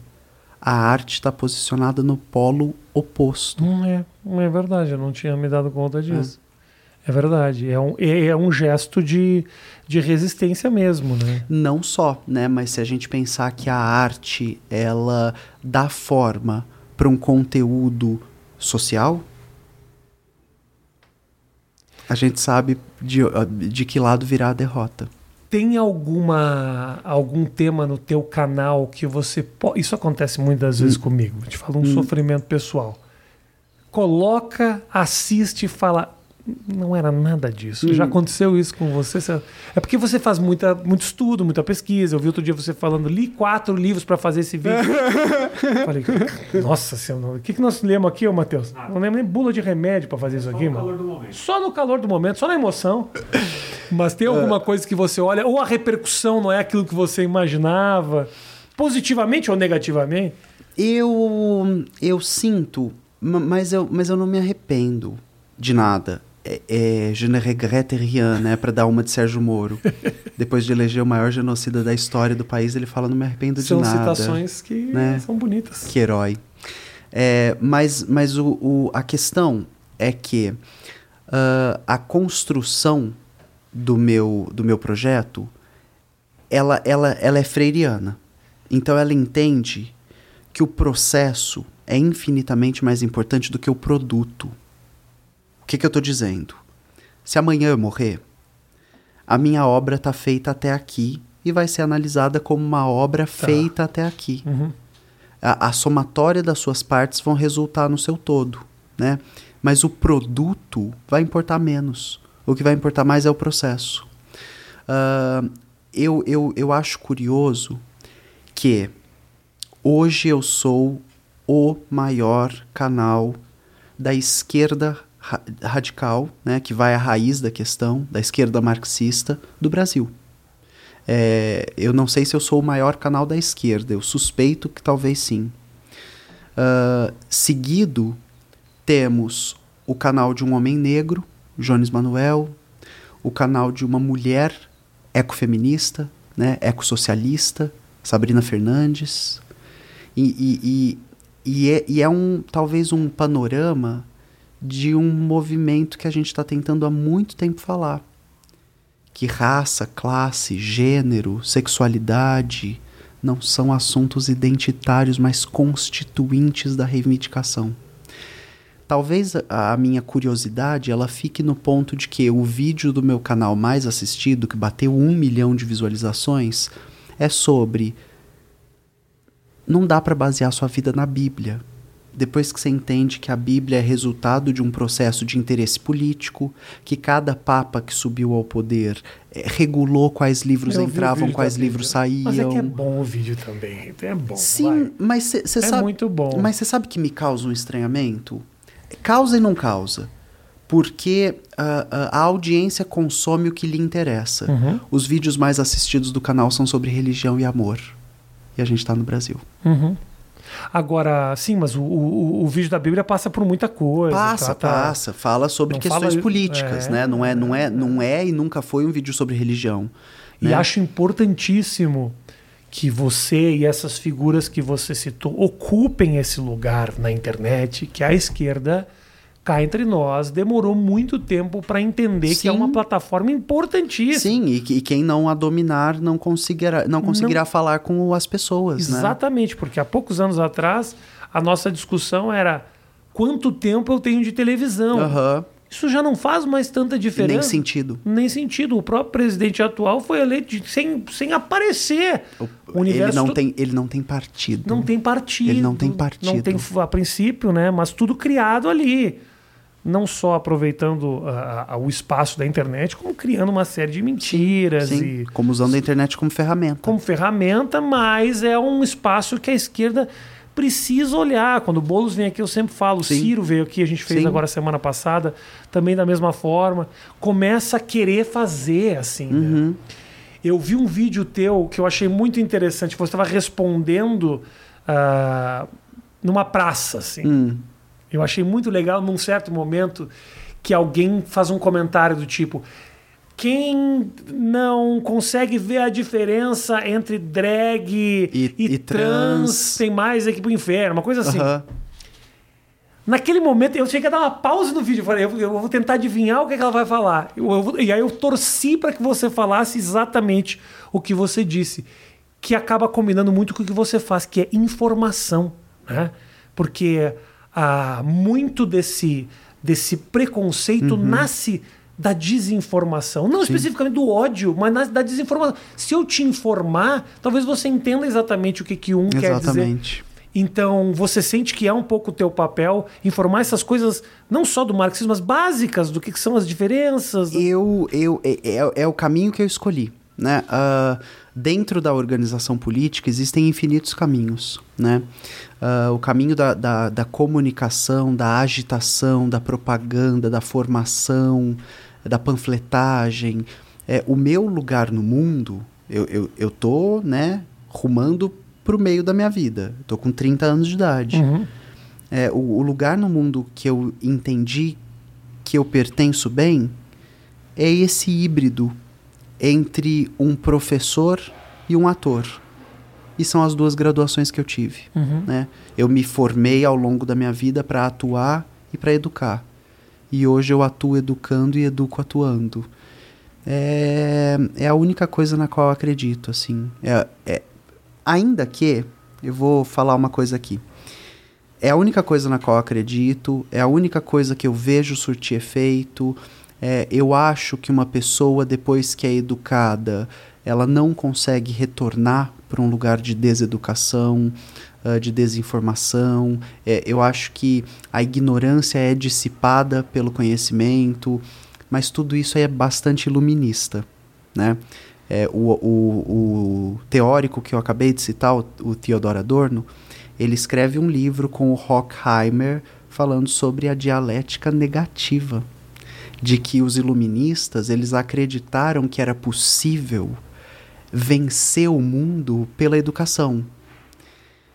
a arte está posicionada no polo oposto. Hum, é, é verdade, eu não tinha me dado conta disso. É, verdade. É um, é, é um gesto de, de resistência mesmo, né? Não só, né? Mas se a gente pensar que a arte ela dá forma para um conteúdo social, a gente sabe de, de que lado virá a derrota. Tem alguma algum tema no teu canal que você pode. Isso acontece muitas vezes comigo. Te falo um sofrimento pessoal. Coloca, assiste e fala. Não era nada disso. Já aconteceu isso com você? É porque você faz muita, muito estudo, muita pesquisa. Eu vi outro dia você falando, li quatro livros para fazer esse vídeo. Falei, nossa senhora, o que, que nós lemos aqui, ô Matheus? Não lembro nem bula de remédio para fazer isso aqui, mano. Só no calor do momento, só na emoção. Mas tem alguma coisa que você olha, ou a repercussão não é aquilo que você imaginava, positivamente ou negativamente? Eu, eu sinto, ma- mas eu, mas eu não me arrependo de nada. É, é, je ne regrette rien, né? Pra dar uma de Sérgio Moro. Depois de eleger o maior genocida da história do país, ele fala: não me arrependo de São nada. citações que né? são bonitas. Que herói. É, mas mas o, o- a questão é que ah, a construção do meu, do meu projeto ela, ela, ela é freiriana. Então ela entende que o processo é infinitamente mais importante do que o produto. O que, que eu estou dizendo? Se amanhã eu morrer, a minha obra está feita até aqui e vai ser analisada como uma obra feita até aqui Uhum. a, a somatória das suas partes vão resultar no seu todo, né? Mas o produto vai importar menos. O que vai importar mais é o processo. Ah, eu, eu, eu acho curioso que hoje eu sou o maior canal da esquerda ra- radical, né, que vai à raiz da questão, da esquerda marxista do Brasil. É, eu não sei se eu sou o maior canal da esquerda, eu suspeito que talvez sim. Ah, seguido, temos o canal de um homem negro, Jones Manuel, o canal de uma mulher ecofeminista, né, ecossocialista, Sabrina Fernandes. E, e, e, e é, e é um talvez um panorama de um movimento que a gente está tentando há muito tempo falar que raça, classe, gênero, sexualidade não são assuntos identitários, mas constituintes da reivindicação. Talvez a, a minha curiosidade ela fique no ponto de que o vídeo do meu canal mais assistido, que bateu um milhão de visualizações, é sobre não dá para basear sua vida na Bíblia. Depois que você entende que a Bíblia é resultado de um processo de interesse político, que cada papa que subiu ao poder é, regulou quais livros entravam, quais livros saíam. Mas é que é bom o vídeo também. É bom. Sim, vai. mas você É sabe. muito bom. Mas você sabe que me causa um estranhamento? Causa e não causa. Porque ah, a audiência consome o que lhe interessa. Uhum. Os vídeos mais assistidos do canal são sobre religião e amor. E a gente está no Brasil. Uhum. Agora, sim, mas o, o, o vídeo da Bíblia passa por muita coisa. Passa, trata- passa. Fala sobre Não questões fala- políticas, é, né? Não é, não, é, não é e nunca foi um vídeo sobre religião. E né? acho importantíssimo que você e essas figuras que você citou ocupem esse lugar na internet, que a esquerda, cá entre nós, demorou muito tempo para entender que é Sim. uma plataforma importantíssima. Sim, e, que- e quem não a dominar não conseguirá, não conseguirá falar com as pessoas, né? Exatamente, porque há poucos anos atrás a nossa discussão era quanto tempo eu tenho de televisão. Aham. Isso já não faz mais tanta diferença. Nem sentido. Nem sentido. O próprio presidente atual foi eleito sem, sem aparecer. O ele, universo não to- tem, ele não tem partido. não tem partido. Ele não tem partido. Não tem a princípio, né? Mas tudo criado ali. Não só aproveitando ah, ah, o espaço da internet, como criando uma série de mentiras Sim, e como usando a internet como ferramenta. como ferramenta, mas é um espaço que a esquerda precisa olhar. Quando o Boulos vem aqui, eu sempre falo, o Sim. Ciro veio aqui, a gente fez Sim. agora semana passada, também da mesma forma. Começa a querer fazer, assim. né? Uhum. Eu vi um vídeo teu que eu achei muito interessante. Você estava respondendo ah, numa praça, assim. Hum. Eu achei muito legal num certo momento que alguém faz um comentário do tipo: quem não consegue ver a diferença entre drag e, E- e trans, trans. tem mais aqui pro inferno, uma coisa assim. Naquele momento, eu cheguei a dar uma pausa no vídeo. Eu falei, eu, eu vou tentar adivinhar o que, é que ela vai falar. Eu- eu e aí eu torci para que você falasse exatamente o que você disse. Que acaba combinando muito com o que você faz, que é informação. Né? Porque ah, muito desse, desse preconceito nasce da desinformação. Não especificamente do ódio, mas nasce da desinformação. Se eu te informar, talvez você entenda exatamente o que, que um quer dizer. Exatamente. Então, você sente que é um pouco o teu papel informar essas coisas, não só do marxismo, mas básicas, do que, que são as diferenças. Eu, eu, é, é- é o caminho que eu escolhi. Né? Ah, dentro da organização política existem infinitos caminhos. Né? Ah, o caminho da, da, da comunicação, da agitação, da propaganda, da formação, da panfletagem. É, o meu lugar no mundo, eu, eu, eu tô né, rumando pro meio da minha vida. Eu tô com 30 anos de idade. Uhum. É, o, o lugar no mundo que eu entendi que eu pertenço bem é esse híbrido entre um professor e um ator. E são as duas graduações que eu tive. Uhum. Né? Eu me formei ao longo da minha vida para atuar e para educar. E hoje eu atuo educando e educo atuando. É, é a única coisa na qual eu acredito, assim. É, é- ainda que, eu vou falar uma coisa aqui. É a única coisa na qual eu acredito, é a única coisa que eu vejo surtir efeito. É, eu acho que uma pessoa, depois que é educada, ela não consegue retornar para um lugar de deseducação, ah, de desinformação. É, eu acho que a ignorância é dissipada pelo conhecimento, mas tudo isso é bastante iluminista, né? É, o, o, o teórico que eu acabei de citar, o, o Theodor Adorno, ele escreve um livro com o Horkheimer falando sobre a dialética negativa, de que os iluministas eles acreditaram que era possível vencer o mundo pela educação.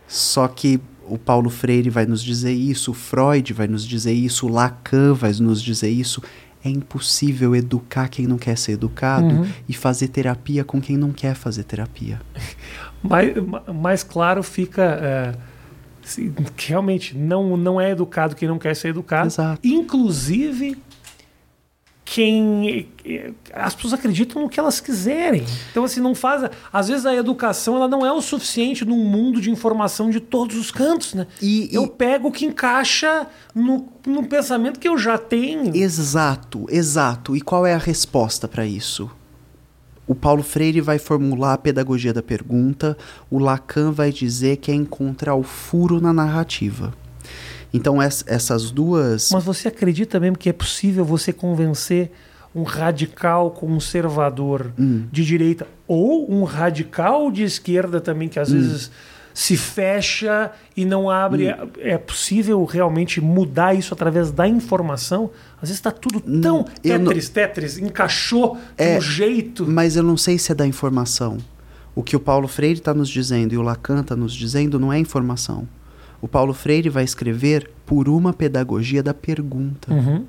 Só que o Paulo Freire vai nos dizer isso, o Freud vai nos dizer isso, o Lacan vai nos dizer isso. É impossível educar quem não quer ser educado Uhum. e fazer terapia com quem não quer fazer terapia. Mais, mais claro fica é, que realmente não, não é educado quem não quer ser educado. Exato. Inclusive, quem. As pessoas acreditam no que elas quiserem. Então, assim, não faz. Às vezes a educação ela não é o suficiente num mundo de informação de todos os cantos, né? E, Eu e- pego o que encaixa no, no pensamento que eu já tenho. Exato, exato. E qual é a resposta para isso? O Paulo Freire vai formular a pedagogia da pergunta, o Lacan vai dizer que é encontrar o furo na narrativa. Então ess- essas duas. Mas você acredita mesmo que é possível você convencer um radical conservador Hum. de direita ou um radical de esquerda também que Hum. às vezes se fecha e não abre? Hum. É possível realmente mudar isso através da informação? Às vezes está tudo tão Hum, eu não- Tetris, Tetris, encaixou de É, um jeito. Mas eu não sei se é da informação. O que o Paulo Freire está nos dizendo e o Lacan está nos dizendo não é informação. O Paulo Freire vai escrever por uma pedagogia da pergunta, Uhum.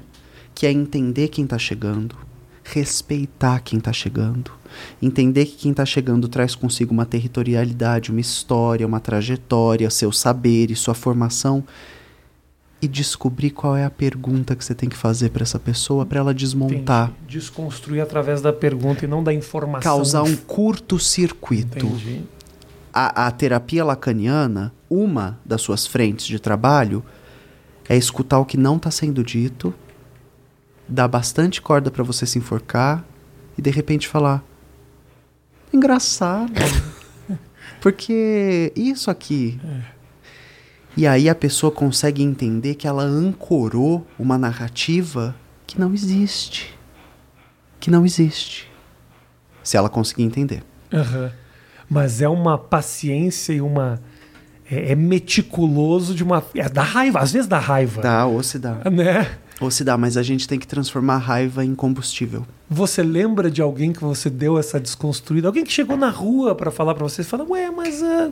que é entender quem está chegando, respeitar quem está chegando, entender que quem está chegando traz consigo uma territorialidade, uma história, uma trajetória, seu saber e sua formação e descobrir qual é a pergunta que você tem que fazer para essa pessoa para ela desmontar, Entendi. Desconstruir através da pergunta e não da informação. causar um curto-circuito. A, a terapia lacaniana, uma das suas frentes de trabalho é escutar o que não está sendo dito, dar bastante corda para você se enforcar e de repente falar: engraçado. Porque isso aqui. E aí a pessoa consegue entender que ela ancorou uma narrativa que não existe. Que não existe. Se ela conseguir entender. Aham. Mas é uma paciência e uma. É, é meticuloso de uma. É da raiva, às vezes dá raiva. Dá, ou se dá. Né? Ou se dá, mas a gente tem que transformar a raiva em combustível. Você lembra de alguém que você deu essa desconstruída? Alguém que chegou na rua pra falar pra você e fala, ué, mas. ah,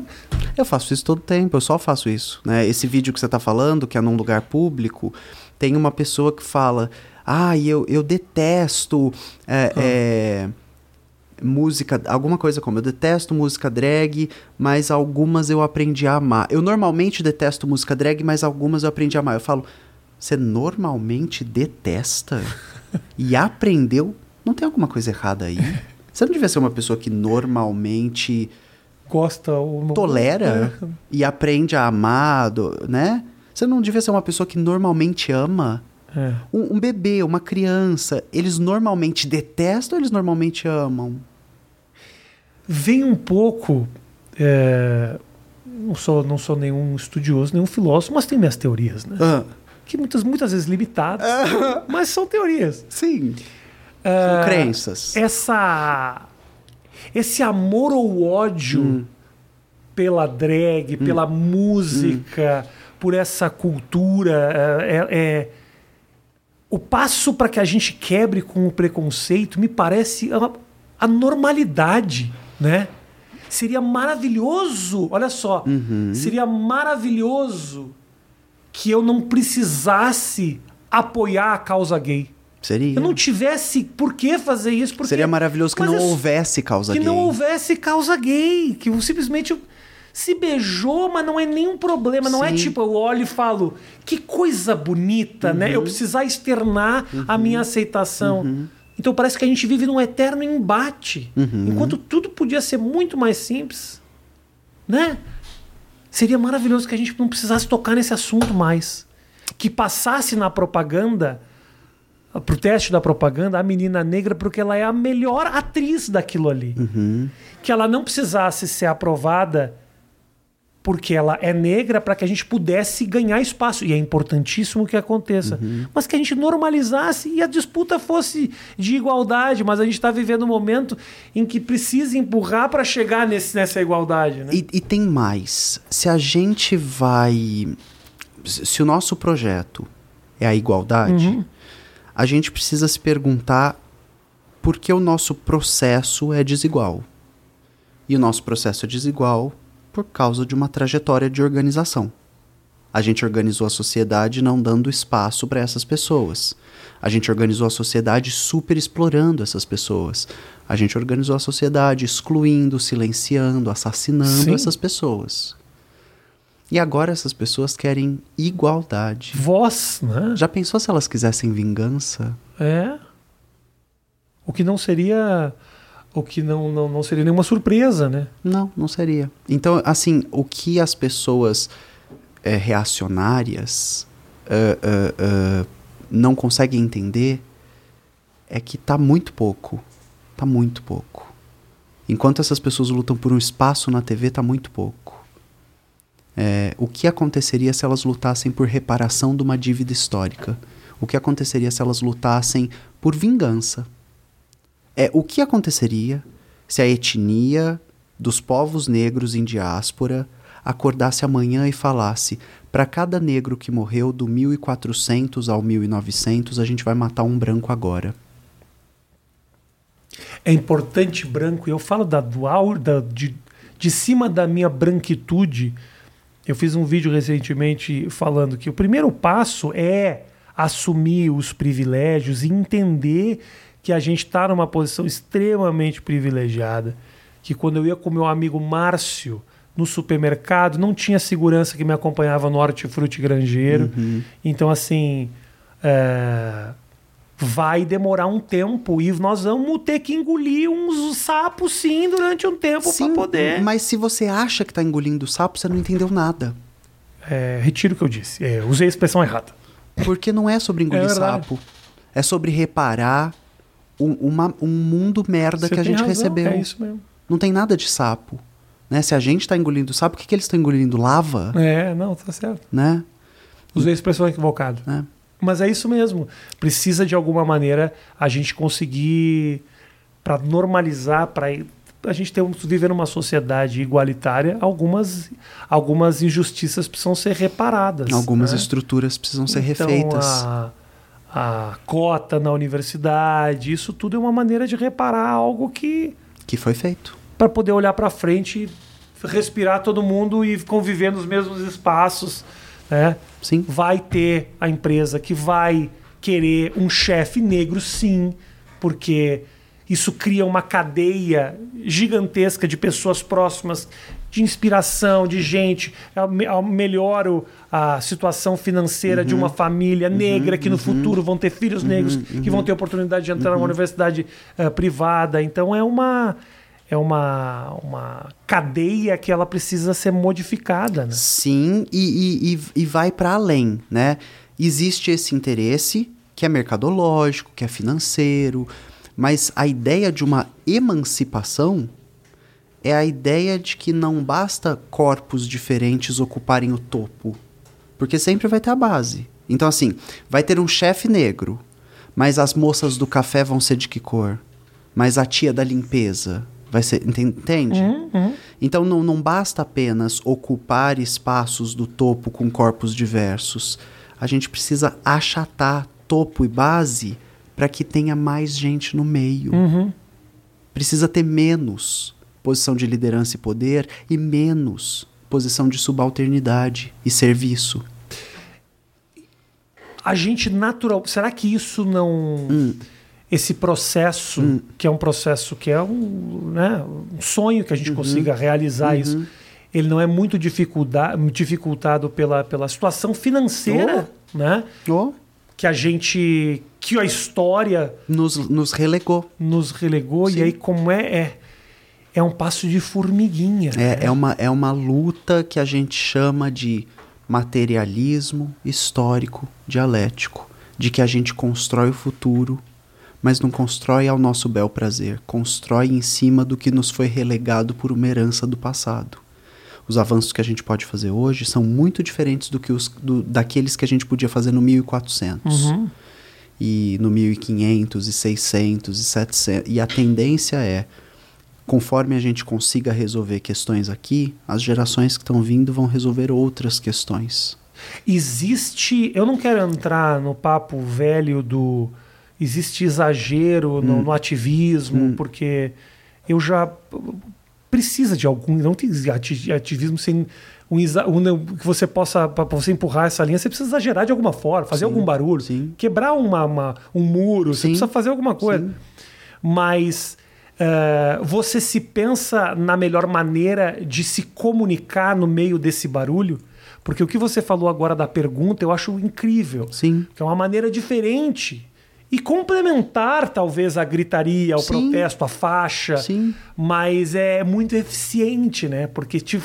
Eu faço isso todo tempo, eu só faço isso. Né? Esse vídeo que você tá falando, que é num lugar público, tem uma pessoa que fala: Ah, eu, eu detesto é, é, música, alguma coisa como eu detesto música drag, mas algumas eu aprendi a amar. Eu normalmente detesto música drag, mas algumas eu aprendi a amar. Eu falo, você normalmente detesta e aprendeu? Não tem alguma coisa errada aí? Você não devia ser uma pessoa que normalmente gosta ou não. tolera e aprende a amar, né? Você não devia ser uma pessoa que normalmente ama. É. Um, um bebê, uma criança, eles normalmente detestam ou eles normalmente amam? Vem um pouco. é, Não, sou, não sou nenhum estudioso, nenhum filósofo, mas tenho minhas teorias, né? Ah, Que muitas, muitas vezes limitadas, mas são teorias. sim. Ah, São crenças. essa esse amor ou ódio Hum. pela drag, pela música, por essa cultura, é, é- é- o passo para que a gente quebre com o preconceito me parece a, a normalidade, né? Seria maravilhoso, olha só, Uhum. seria maravilhoso que eu não precisasse apoiar a causa gay. Seria. Eu não tivesse por que fazer isso. Porque, Seria maravilhoso que Mas não houvesse causa que gay. não houvesse causa gay. Que simplesmente se beijou, mas não é nenhum problema. Não é Sim. tipo, eu olho e falo, que coisa bonita, né? Uhum. Eu precisar externar a minha aceitação. Então parece que a gente vive num eterno embate. Uhum. Enquanto tudo podia ser muito mais simples, né? Seria maravilhoso que a gente não precisasse tocar nesse assunto mais. Que passasse na propaganda, pro teste da propaganda, a menina negra, porque ela é a melhor atriz daquilo ali. Uhum. Que ela não precisasse ser aprovada porque ela é negra para que a gente pudesse ganhar espaço. E é importantíssimo que aconteça. Mas que a gente normalizasse e a disputa fosse de igualdade. Mas a gente está vivendo um momento em que precisa empurrar para chegar nesse, nessa igualdade. Né? E, e tem mais. Se a gente vai. Se se o nosso projeto é a igualdade, Uhum. a gente precisa se perguntar por que o nosso processo é desigual. E o nosso processo é desigual por causa de uma trajetória de organização. A gente organizou a sociedade não dando espaço para essas pessoas. A gente organizou a sociedade super explorando essas pessoas. A gente organizou a sociedade excluindo, silenciando, assassinando Sim. essas pessoas. E agora essas pessoas querem igualdade. Voz, né? Já pensou se elas quisessem vingança? É. O que não seria. O que não, não, não seria nenhuma surpresa, né? Não, não seria. Então, assim, o que as pessoas eh, reacionárias eh, eh, eh, não conseguem entender é que tá muito pouco. Tá muito pouco. Enquanto essas pessoas lutam por um espaço na TV, tá muito pouco. É, o que aconteceria se elas lutassem por reparação de uma dívida histórica? O que aconteceria se elas lutassem por vingança? É o que aconteceria se a etnia dos povos negros em diáspora acordasse amanhã e falasse: para cada negro que morreu do 1400 ao 1900, a gente vai matar um branco agora. É importante branco. Eu falo da, do, da, de, de cima da minha branquitude. Eu fiz um vídeo recentemente falando que o primeiro passo é assumir os privilégios e entender que a gente está numa posição extremamente privilegiada. Que quando eu ia com meu amigo Márcio no supermercado, não tinha segurança que me acompanhava no hortifruti grangeiro. Uhum. Então, assim, é, vai demorar um tempo e nós vamos ter que engolir uns sapos, sim, durante um tempo para poder. Mas se você acha que está engolindo sapo, você não entendeu nada. É, retiro o que eu disse. É, usei a expressão errada. Porque não é sobre engolir É sapo. É sobre reparar um, uma- um mundo merda Você que a gente razão, recebeu. É isso mesmo. Não tem nada de sapo. Né? Se a gente está engolindo sapo, o que, que eles estão engolindo? Lava? É, não, tá certo. Né? Usei a expressão equivocada. É. Mas é isso mesmo. Precisa de alguma maneira a gente conseguir para normalizar, para a gente ter viver numa sociedade igualitária, algumas algumas injustiças precisam ser reparadas. Algumas né? estruturas precisam ser Então, refeitas. A, a cota na universidade, isso tudo é uma maneira de reparar algo que Que foi feito. para poder olhar para frente, respirar todo mundo e conviver nos mesmos espaços, né? Sim. Vai ter a empresa que vai querer um chefe negro, sim, porque isso cria uma cadeia gigantesca de pessoas próximas, de inspiração, de gente. Eu me- eu melhoro a situação financeira de uma família negra que no futuro vão ter filhos negros que vão ter oportunidade de entrar numa universidade eh, privada. Então é uma é uma, uma cadeia que ela precisa ser modificada. Né? Sim, e, e, e, e vai para além, né? Existe esse interesse que é mercadológico, que é financeiro, mas a ideia de uma emancipação é a ideia de que não basta corpos diferentes ocuparem o topo, porque sempre vai ter a base. Então, assim, vai ter um chefe negro, mas as moças do café vão ser de que cor? Mas a tia da limpeza vai ser. enten- Entende? Então não, não basta apenas ocupar espaços do topo com corpos diversos. A gente precisa achatar topo e base para que tenha mais gente no meio. Precisa ter menos posição de liderança e poder e menos posição de subalternidade e serviço. A gente natural. Será que isso não. Esse processo, que é um processo que é um, né, um sonho que a gente consiga realizar isso, ele não é muito dificultado pela, pela situação financeira, né? Oh, Que a gente. que a história nos, nos relegou. nos relegou, Sim. e aí como é. É, é um passo de formiguinha. né? É, é, uma, é uma luta que a gente chama de materialismo histórico dialético, de que a gente constrói o futuro, mas não constrói ao nosso bel prazer, constrói em cima do que nos foi relegado por uma herança do passado. Os avanços que a gente pode fazer hoje são muito diferentes do que os, do, daqueles que a gente podia fazer no 1400 Uhum. e no 1500 e 600 e 700 e a tendência é conforme a gente consiga resolver questões aqui as gerações que estão vindo vão resolver outras questões Existe. Eu não quero entrar no papo velho do. Existe exagero Hum. no, no ativismo, porque eu já. Precisa de algum. Não tem ati- ativismo sem. Um, um- que você possa. Para você empurrar essa linha, você precisa exagerar de alguma forma, fazer algum barulho. sim. Quebrar uma, uma- um muro, você Sim, precisa fazer alguma coisa. sim. Mas. Eh, você se pensa na melhor maneira de se comunicar no meio desse barulho? Porque o que você falou agora da pergunta eu acho incrível. sim Que é uma maneira diferente e complementar, talvez, a gritaria, o Sim. protesto, a faixa. Sim. Mas é muito eficiente, né? Porque te-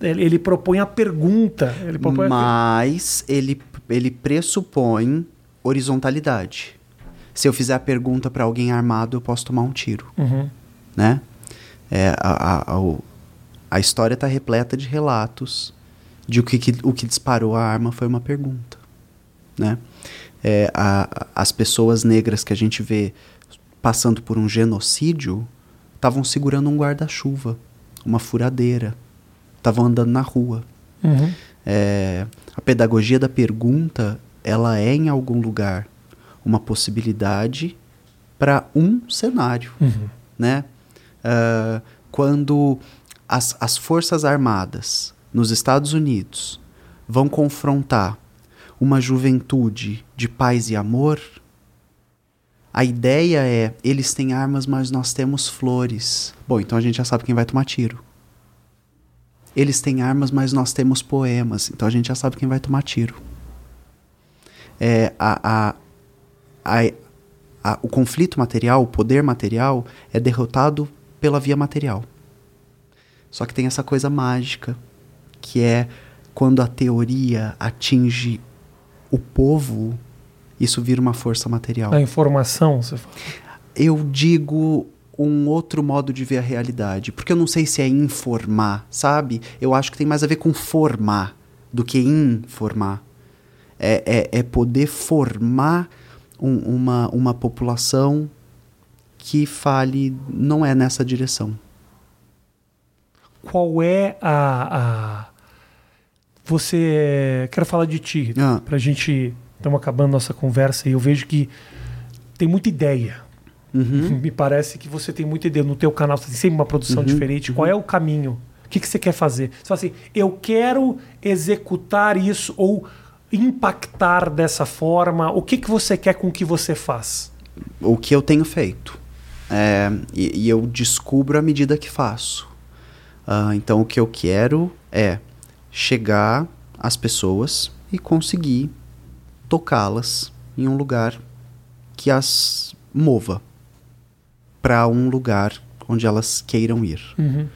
ele, ele propõe a pergunta. Ele propõe a- mas ele ele pressupõe horizontalidade se eu fizer a pergunta para alguém armado eu posso tomar um tiro Uhum. né? É, a, a, a, a história está repleta de relatos de o que, que- o que disparou a arma foi uma pergunta, né? É, a- as pessoas negras que a gente vê passando por um genocídio estavam segurando um guarda-chuva, uma furadeira, estavam andando na rua. Uhum. É, a pedagogia da pergunta, ela é em algum lugar uma possibilidade para um cenário, Uhum. né? Ah, quando as, as forças armadas nos Estados Unidos vão confrontar uma juventude de paz e amor, a ideia é eles têm armas, mas nós temos flores. Bom, então a gente já sabe quem vai tomar tiro. Eles têm armas, mas nós temos poemas. Então a gente já sabe quem vai tomar tiro. É, a, a, a, a- o conflito material, o poder material, é derrotado pela via material. Só que tem essa coisa mágica, que é quando a teoria atinge o povo, isso vira uma força material. A informação, você fala. Eu digo um outro modo de ver a realidade, porque eu não sei se é informar, sabe? Eu acho que tem mais a ver com formar do que informar. É, é, é poder formar um- uma, uma população que fale, não é nessa direção. Qual é a. a... Você. Quero falar de ti, Ah. pra gente. Estamos acabando nossa conversa e eu vejo que tem muita ideia. Uhum. Me parece que você tem muita ideia. No teu canal você tem sempre uma produção Uhum, diferente. Qual é o caminho? O que, que você quer fazer? Você fala assim, eu quero executar isso ou impactar dessa forma. O que, que você quer com o que você faz? o que eu tenho feito. É, e, e eu descubro à medida que faço. Ah, então, o que eu quero é chegar às pessoas e conseguir tocá-las em um lugar que as mova para um lugar onde elas queiram ir. Uhum.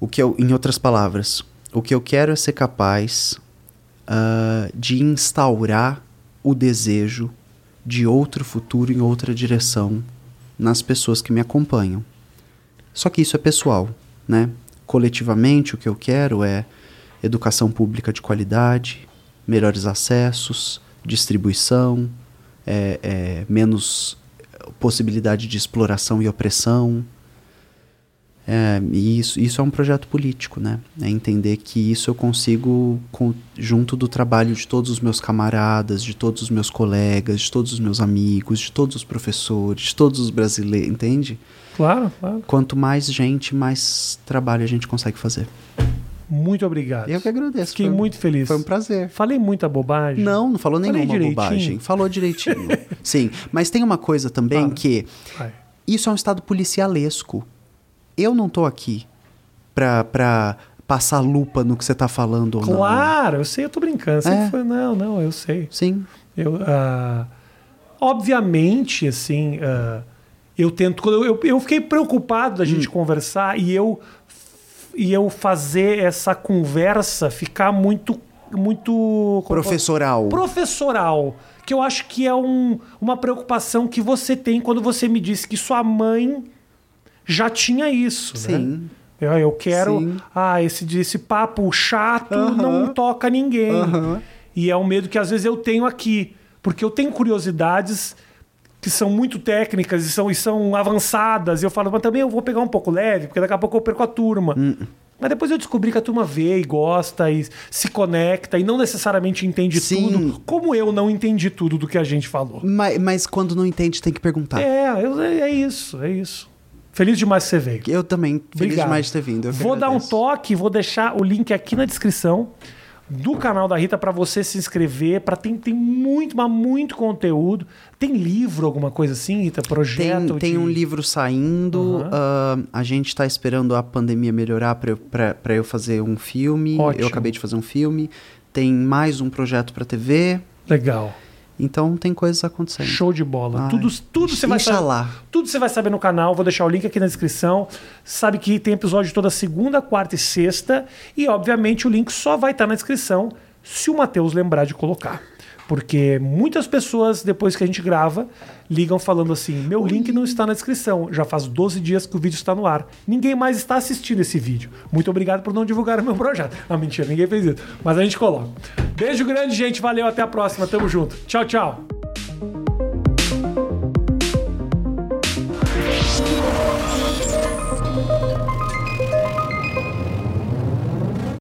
O que eu, em outras palavras, o que eu quero é ser capaz ah, de instaurar o desejo de outro futuro em outra direção nas pessoas que me acompanham. Só que isso é pessoal, né? Coletivamente, o que eu quero é educação pública de qualidade, melhores acessos, distribuição, é, é, menos possibilidade de exploração e opressão. É, e isso, isso é um projeto político, né? É entender que isso eu consigo, com- junto do trabalho de todos os meus camaradas, de todos os meus colegas, de todos os meus amigos, de todos os professores, de todos os brasileiros, entende? Claro, claro. Quanto mais gente, mais trabalho a gente consegue fazer. Muito obrigado. Eu que agradeço. Fiquei foi, muito feliz. Foi um prazer. Falei muita bobagem. Não, não falou nenhuma bobagem. Falou direitinho. Sim, mas tem uma coisa também que Vai. isso é um estado policialesco. Eu não tô aqui pra, pra passar lupa no que você tá falando ou não. Claro, eu sei, eu tô brincando. É. foi- não, não, eu sei. Sim. Eu, ah, obviamente, assim, ah, eu tento. quando Eu, eu fiquei preocupado da Hum. gente conversar e eu, e eu fazer essa conversa ficar muito. muito? Professoral. professoral. Que eu acho que é um- uma preocupação que você tem quando você me disse que sua mãe já tinha isso. né? Sim. Eu, eu quero. Sim. Ah, esse, esse papo chato Aham. não toca ninguém. Aham. E é um medo que às vezes eu tenho aqui. Porque eu tenho curiosidades que são muito técnicas e são, e são avançadas. E eu falo, mas também eu vou pegar um pouco leve, porque daqui a pouco eu perco a turma. Hum. Mas depois eu descobri que a turma vê e gosta e se conecta e não necessariamente entende Sim. tudo, como eu não entendi tudo do que a gente falou. Mas, mas quando não entende, tem que perguntar. É, eu- é isso, é isso. Feliz demais que você veio. Eu também, feliz Obrigado. demais de ter vindo. Vou dar um agradeço. toque, vou deixar o link aqui na descrição do canal da Rita para você se inscrever. Para tem, tem muito, mas muito conteúdo. Tem livro, alguma coisa assim, Rita? Projeto? Tem, tem de- um livro saindo. Aham. ah, a gente tá esperando a pandemia melhorar pra eu, fazer um filme. Ótimo. Eu acabei de fazer um filme. Tem mais um projeto pra TV. Legal. Então tem coisas acontecendo. Show de bola. Ai. Tudo, tudo você vai saber. Tudo você vai saber no canal, vou deixar o link aqui na descrição. Sabe que tem episódio toda segunda, quarta e sexta. E, obviamente, o link só vai estar na descrição se o Matheus lembrar de colocar. Porque muitas pessoas, depois que a gente grava, ligam falando assim: meu link não está na descrição. Já faz 12 dias que o vídeo está no ar. Ninguém mais está assistindo esse vídeo. Muito obrigado por não divulgar o meu projeto. Não, mentira, ninguém fez isso. Mas a gente coloca. Beijo grande, gente. Valeu, até a próxima. Tamo junto. Tchau, tchau.